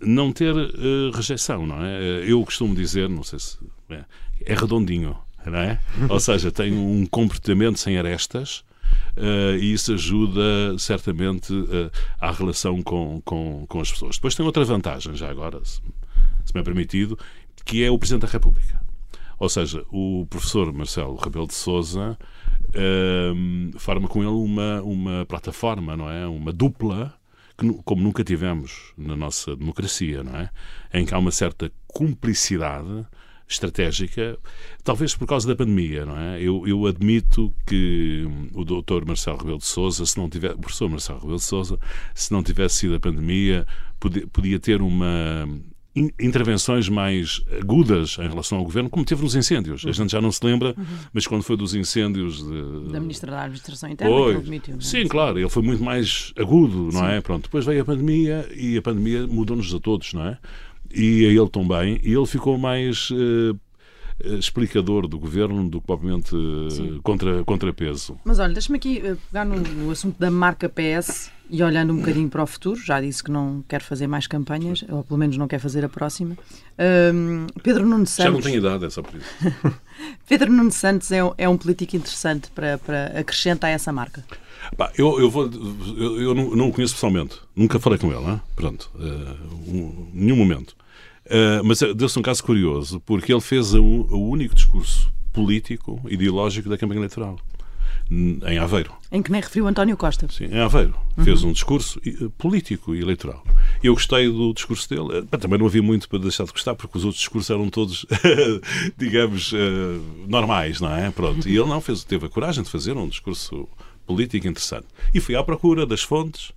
não ter uh, rejeição, não é? Eu costumo dizer, não sei se é, é redondinho não é? Ou seja, tem um comportamento sem arestas uh, e isso ajuda certamente uh, à relação com, com, com as pessoas. Depois tem outra vantagem, já agora, se, se me é permitido, que é o Presidente da República. Ou seja, o professor Marcelo Rebelo de Souza uh, forma com ele uma, uma plataforma, não é? Uma dupla que, como nunca tivemos na nossa democracia, não é? Em que há uma certa cumplicidade estratégica, talvez por causa da pandemia, não é? Eu, eu admito que o doutor Marcelo Rebelo de Sousa, se não tiver, o professor Marcelo Rebelo de Sousa, se não tivesse sido a pandemia, podia, podia ter uma intervenções mais agudas em relação ao governo, como teve nos incêndios. A gente já não se lembra, uhum. mas quando foi dos incêndios de... da Ministra da Administração Interna, que ele admitiu. É? Sim, claro, ele foi muito mais agudo, não Sim. é? Pronto, depois veio a pandemia e a pandemia mudou-nos a todos, não é? E a ele também, e ele ficou mais uh, explicador do governo do que propriamente contra, contrapeso. Mas olha, deixa-me aqui uh, pegar no, no, assunto da marca PS e olhando um bocadinho para o futuro, já disse que não quer fazer mais campanhas, ou pelo menos não quer fazer a próxima. Pedro Nuno Santos. Já não tenho idade, é só por isso. Pedro Nuno Santos é, é um político interessante para, para acrescentar essa marca. Bah, eu, eu, vou, eu, eu não, não, o conheço pessoalmente, nunca falei com ele, hein? pronto, uh, um, nenhum momento. Uh, mas deu-se um caso curioso, porque ele fez o, o único discurso político, ideológico da campanha eleitoral em Aveiro. Em que nem referiu António Costa. Sim, em Aveiro. Uhum. Fez um discurso político e eleitoral. Eu gostei do discurso dele. Também não havia muito para deixar de gostar, porque os outros discursos eram todos, digamos, uh, normais, não é? Pronto. E ele não fez, teve a coragem de fazer um discurso político interessante. E fui à procura das fontes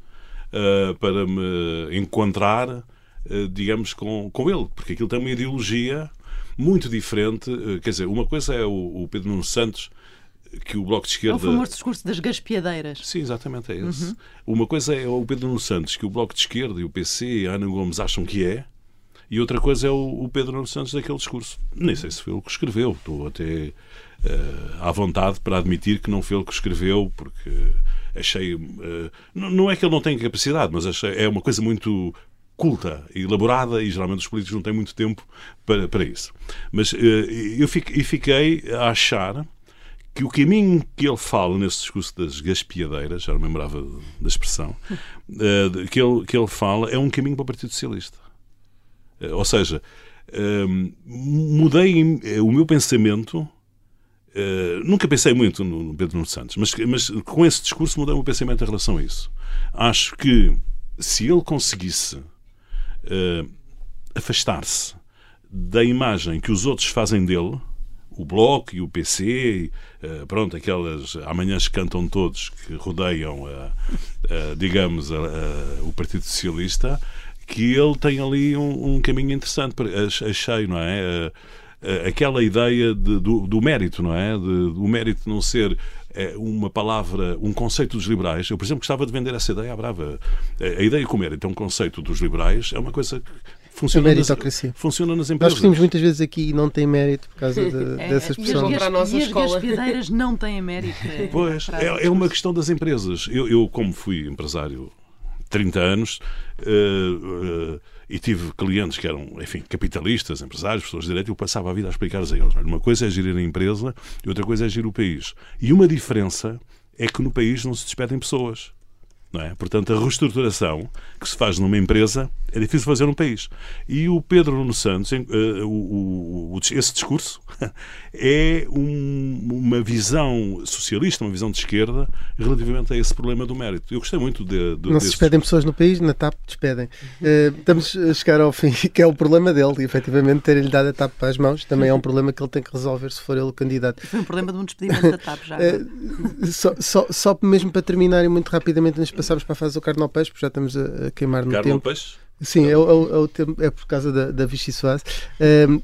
para me encontrar, digamos, com, com ele, porque aquilo tem uma ideologia muito diferente. Uh, quer dizer, uma coisa é o, o Pedro Nuno Santos que o Bloco de Esquerda. É o famoso discurso das gaspiadeiras. Sim, exatamente, é esse. Uhum. Uma coisa é o Pedro Nuno Santos, que o Bloco de Esquerda e o PC e a Ana Gomes acham que é, e outra coisa é o, o Pedro Nuno Santos daquele discurso. Nem sei se foi ele que escreveu, estou até uh, à vontade para admitir que não foi ele que escreveu, porque achei. Uh, não é que ele não tenha capacidade, mas achei, é uma coisa muito culta, elaborada, e geralmente os políticos não têm muito tempo para, para isso. Mas uh, eu fiquei, a achar que o caminho que ele fala nesse discurso das gaspiadeiras, já não me lembrava da expressão, uh, que, ele, que ele fala é um caminho para o Partido Socialista. Uh, ou seja, uh, mudei o meu pensamento nunca pensei muito no Pedro Nuno Santos, mas, mas com esse discurso mudei o meu pensamento em relação a isso. Acho que se ele conseguisse uh, afastar-se da imagem que os outros fazem dele, o Bloco e o PC, uh, pronto, aquelas amanhãs cantam todos que rodeiam, digamos, o Partido Socialista, que ele tem ali um, um caminho interessante, achei, não é? Aquela ideia de, do, do, mérito, não é? De, do mérito não ser uma palavra, um conceito dos liberais. Eu, por exemplo, gostava de vender essa ideia à brava. A ideia com mérito é um conceito dos liberais, é uma coisa que funciona, a meritocracia. Nas, funciona nas empresas. Nós discutimos muitas vezes aqui e não tem mérito por causa de, é, dessa expressão. E as, e as não têm mérito. É, pois, é, é, uma questão das empresas. Eu, eu, como fui empresário 30 anos, uh, uh, e tive clientes que eram, enfim, capitalistas, empresários, pessoas de direito, eu passava a vida a explicar-lhes a eles. Uma coisa é gerir a empresa e outra coisa é gerir o país. E uma diferença é que no país não se despedem pessoas. Não é? Portanto, a reestruturação que se faz numa empresa é difícil fazer num país. E o Pedro Nuno Santos, o, esse discurso, é um, uma visão socialista, uma visão de esquerda relativamente a esse problema do mérito. Eu gostei muito de. de Não se despedem pessoas no país, na TAP despedem. Uh, estamos a chegar ao fim, que é o problema dele, e efetivamente terem-lhe dado a TAP para as mãos também é um problema que ele tem que resolver se for ele o candidato. Foi um problema de um despedimento da TAP já. Uh, só, só, só mesmo para terminar e muito rapidamente, antes de passarmos para a fase do Carnal Peixe, porque já estamos a, a queimar no Carnal tempo. Peixe? Sim, é, é, é, é, por causa da, da Vichy Soase. Um,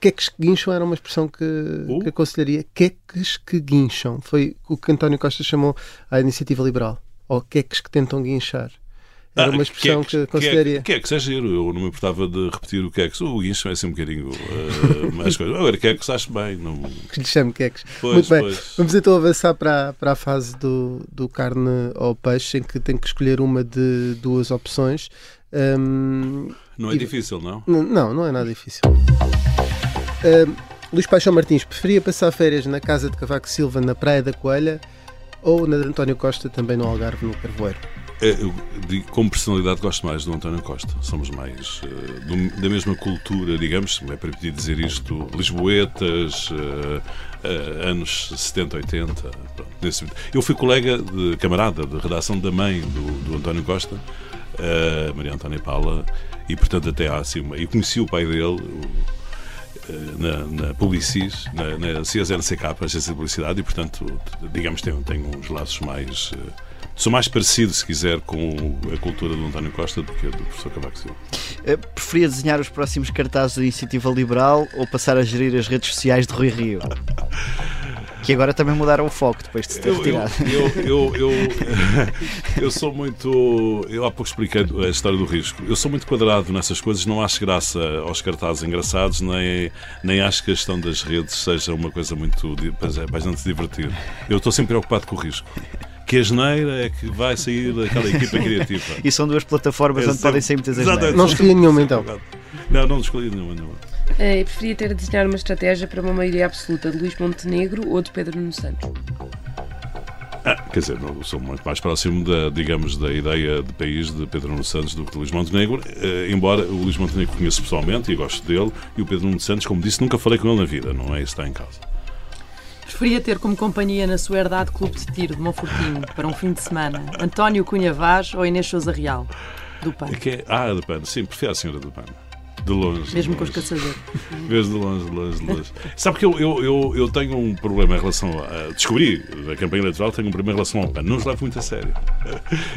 queques que guincham era uma expressão que, uh? que aconselharia. Queques que guincham. Foi o que António Costa chamou à iniciativa liberal. Ou queques que tentam guinchar. Era ah, uma expressão que, que aconselharia. Que é que seja giro, eu não me importava de repetir o queques. O guincho é assim um bocadinho uh, mais coisa. Agora, queques acho bem. Não... Que lhe chame queques. Pois, Muito bem, pois. vamos então avançar para, para a fase do, do carne ao peixe, em que tem que escolher uma de duas opções. Um, não é e... difícil, não? Não, não é nada difícil. Um, Luís Paixão Martins, preferia passar férias na casa de Cavaco Silva na Praia da Coelha ou na de António Costa também no Algarve, no Carvoeiro? É, eu, como personalidade gosto mais do António Costa. Somos mais uh, do, da mesma cultura, digamos, me é permitido dizer isto, lisboetas, uh, uh, anos 70, 80. Pronto. Eu fui colega de camarada de redação da mãe do, do António Costa uh, Maria Antónia Paula, e portanto até há assim uma. E conheci o pai dele. O, na, na Publicis, na, na CSNCK, Agência de Publicidade, e portanto, digamos, tem, tem uns laços mais. Sou mais parecido, se quiser, com a cultura do António Costa do que do professor Cavaco Silva. Preferia desenhar os próximos cartazes da Iniciativa Liberal ou passar a gerir as redes sociais de Rui Rio? Que agora também mudaram o foco depois de se ter retirado. Eu, eu, eu, eu, sou muito. Eu há pouco expliquei a história do risco. Eu sou muito quadrado nessas coisas, não acho graça aos cartazes engraçados, nem, nem acho que a questão das redes seja uma coisa muito. É, bastante divertir. Eu estou sempre preocupado com o risco que a geneira é que vai sair daquela equipa criativa. E são duas plataformas é onde sempre... podem sair muitas asneiras. Não escolhi nenhuma então. Não, não escolhi nenhuma. nenhuma. Uh, preferia ter a desenhar uma estratégia para uma maioria absoluta de Luís Montenegro ou de Pedro Nuno Santos? Ah, quer dizer, não, sou muito mais próximo da, digamos, da ideia de país de Pedro Nuno Santos do que de Luís Montenegro, uh, embora o Luís Montenegro conheço pessoalmente e gosto dele, e o Pedro Nuno Santos, como disse, nunca falei com ele na vida, não é isso que está em causa. Preferia ter como companhia na sua herdade clube de tiro de Monfortinho para um fim de semana António Cunha Vaz ou Inês Souza Real, do PAN? É que é, ah, do PAN, sim, prefiro a senhora do PAN. De longe. Mesmo de com os caçadores. Mesmo de longe, de longe, de longe. Sabe que eu, eu, eu, eu, tenho um problema em relação a. Descobri a campanha eleitoral, tenho um problema em relação ao PAN. Não os levo muito a sério.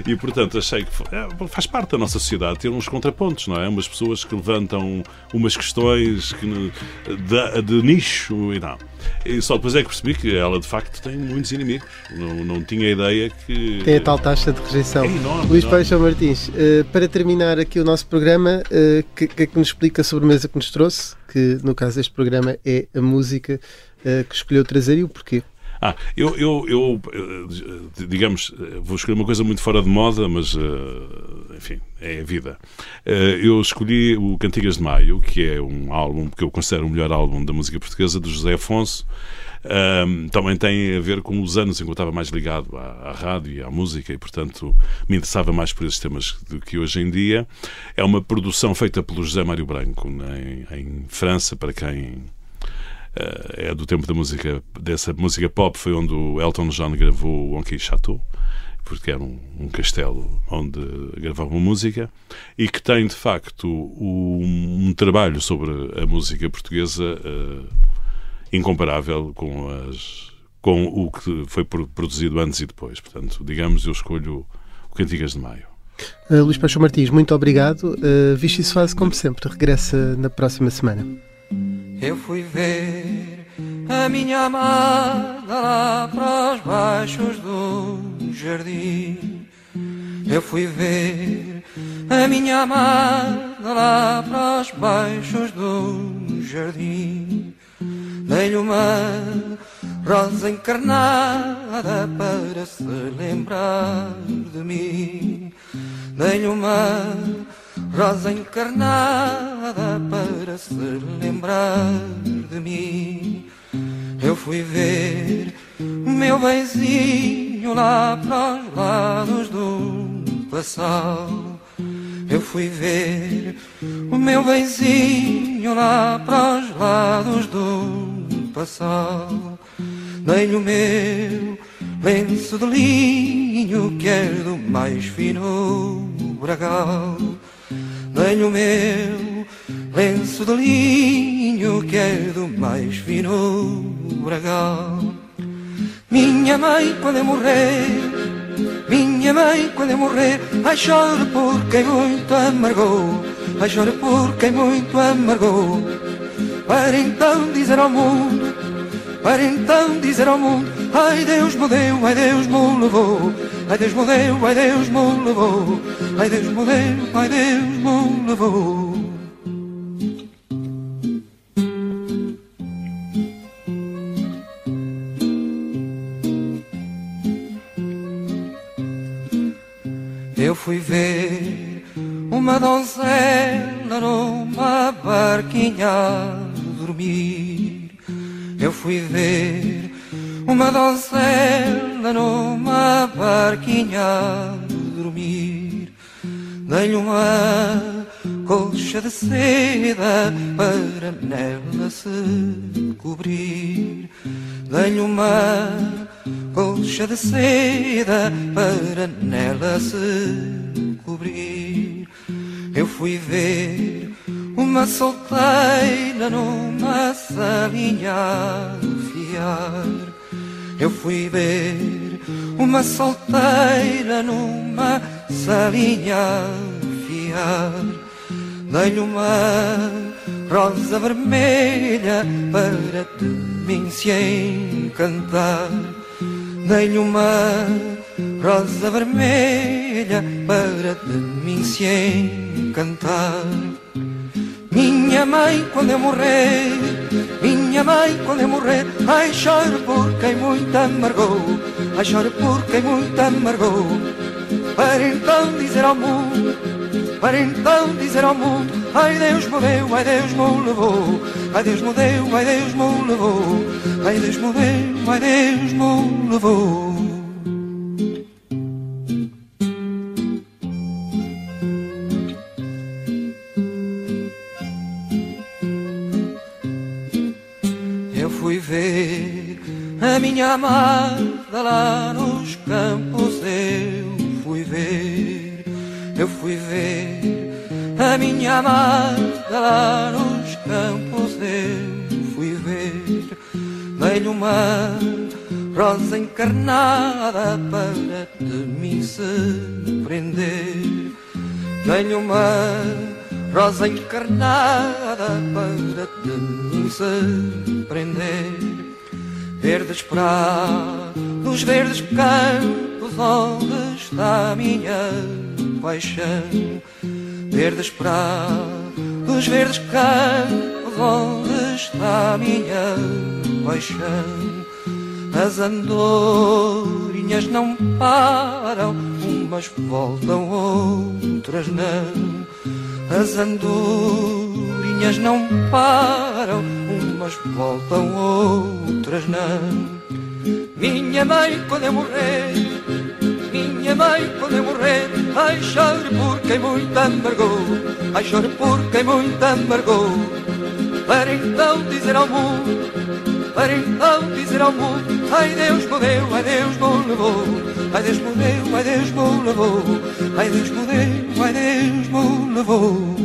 E, portanto, achei que é, faz parte da nossa sociedade ter uns contrapontos, não é? Umas pessoas que levantam umas questões que, de, de nicho e não. E só depois é que percebi que ela de facto tem muitos inimigos. Não, não tinha ideia que. Tem a tal taxa de rejeição. É enorme, Luís enorme. Paixão Martins, uh, para terminar aqui o nosso programa, o uh, que, que é que nos explica a sobremesa que nos trouxe? Que no caso deste programa é a música uh, que escolheu trazer e o porquê? Ah, eu, eu, eu, digamos, vou escolher uma coisa muito fora de moda, mas enfim, é a vida. Eu escolhi o Cantigas de Maio, que é um álbum que eu considero o melhor álbum da música portuguesa, do José Afonso. Também tem a ver com os anos em que eu estava mais ligado à, à, rádio e à música e, portanto, me interessava mais por esses temas do que hoje em dia. É uma produção feita pelo José Mário Branco, né, em, em França, para quem é do tempo da música, dessa música pop, foi onde o Elton John gravou o Onky Chateau, porque era um, um, castelo onde gravava música, e que tem de facto um, um trabalho sobre a música portuguesa uh, incomparável com, as, com o que foi produzido antes e depois. Portanto, digamos, eu escolho o Cantigas de Maio. Uh, Luís Paixão Martins, muito obrigado. Uh, Vichy Soase, como sempre, regressa na próxima semana. Eu fui ver a minha amada lá para os baixos do jardim. Eu fui ver a minha amada lá para os baixos do jardim. Dei-lhe uma rosa encarnada para se lembrar de mim. Dei-lhe uma rosa encarnada para se lembrar de mim. Eu fui ver o meu benzinho lá para os lados do passado. Eu fui ver o meu benzinho lá para os lados do passado. Dei-lhe o meu lenço de linho que é do mais fino bragal. Dei-lhe o meu lenço de linho que é do mais fino bragal. Minha mãe, quando eu morrer, minha mãe, quando eu morrer, ai choro por quem muito amargou, ai choro por quem muito amargou. Para então dizer ao mundo, para então dizer ao mundo, ai Deus me deu, ai Deus me levou, ai Deus me deu, ai Deus me levou, ai Deus me deu, ai Deus me levou. Eu fui ver uma donzela numa barquinha dormir. Eu fui ver uma donzela numa barquinha a dormir. Dei-lhe uma colcha de seda para nela se cobrir. Dei-lhe uma colcha de seda para nela se cobrir. Eu fui ver uma solteira numa salinha a fiar. Eu fui ver uma solteira numa salinha a fiar. Dei-lhe uma rosa vermelha para de mim se encantar. Dei-lhe uma rosa vermelha para de mim se encantar. Minha mãe, quando eu morrer, minha mãe, quando eu morrer, ai choro por quem muito amargou, ai choro por quem muito amargou. Para então dizer ao mundo, para então dizer ao mundo, ai Deus me deu, ai Deus me levou, ai Deus me deu, ai Deus me levou, ai Deus me deu, ai Deus me levou. A minha amada lá nos campos, eu fui ver, eu fui ver a minha amada lá nos campos, eu fui ver, dei-lhe uma rosa encarnada para de mim se prender, dei-lhe uma rosa encarnada para de mim se prender. Verdes prados, verdes campos, onde está a minha paixão? Verdes prados, verdes campos, onde está a minha paixão? As andorinhas não param, umas voltam, outras não. As andorinhas não param, umas voltam, outras não. Minha mãe, quando eu morrer, minha mãe, quando eu morrer, ai chore por quem muito amargou, ai chore por quem muito amargou. Para então dizer ao mundo, para então dizer ao mundo, ai Deus me ai Deus me levou, ai Deus me ai Deus me levou, ai Deus me ai Deus me levou.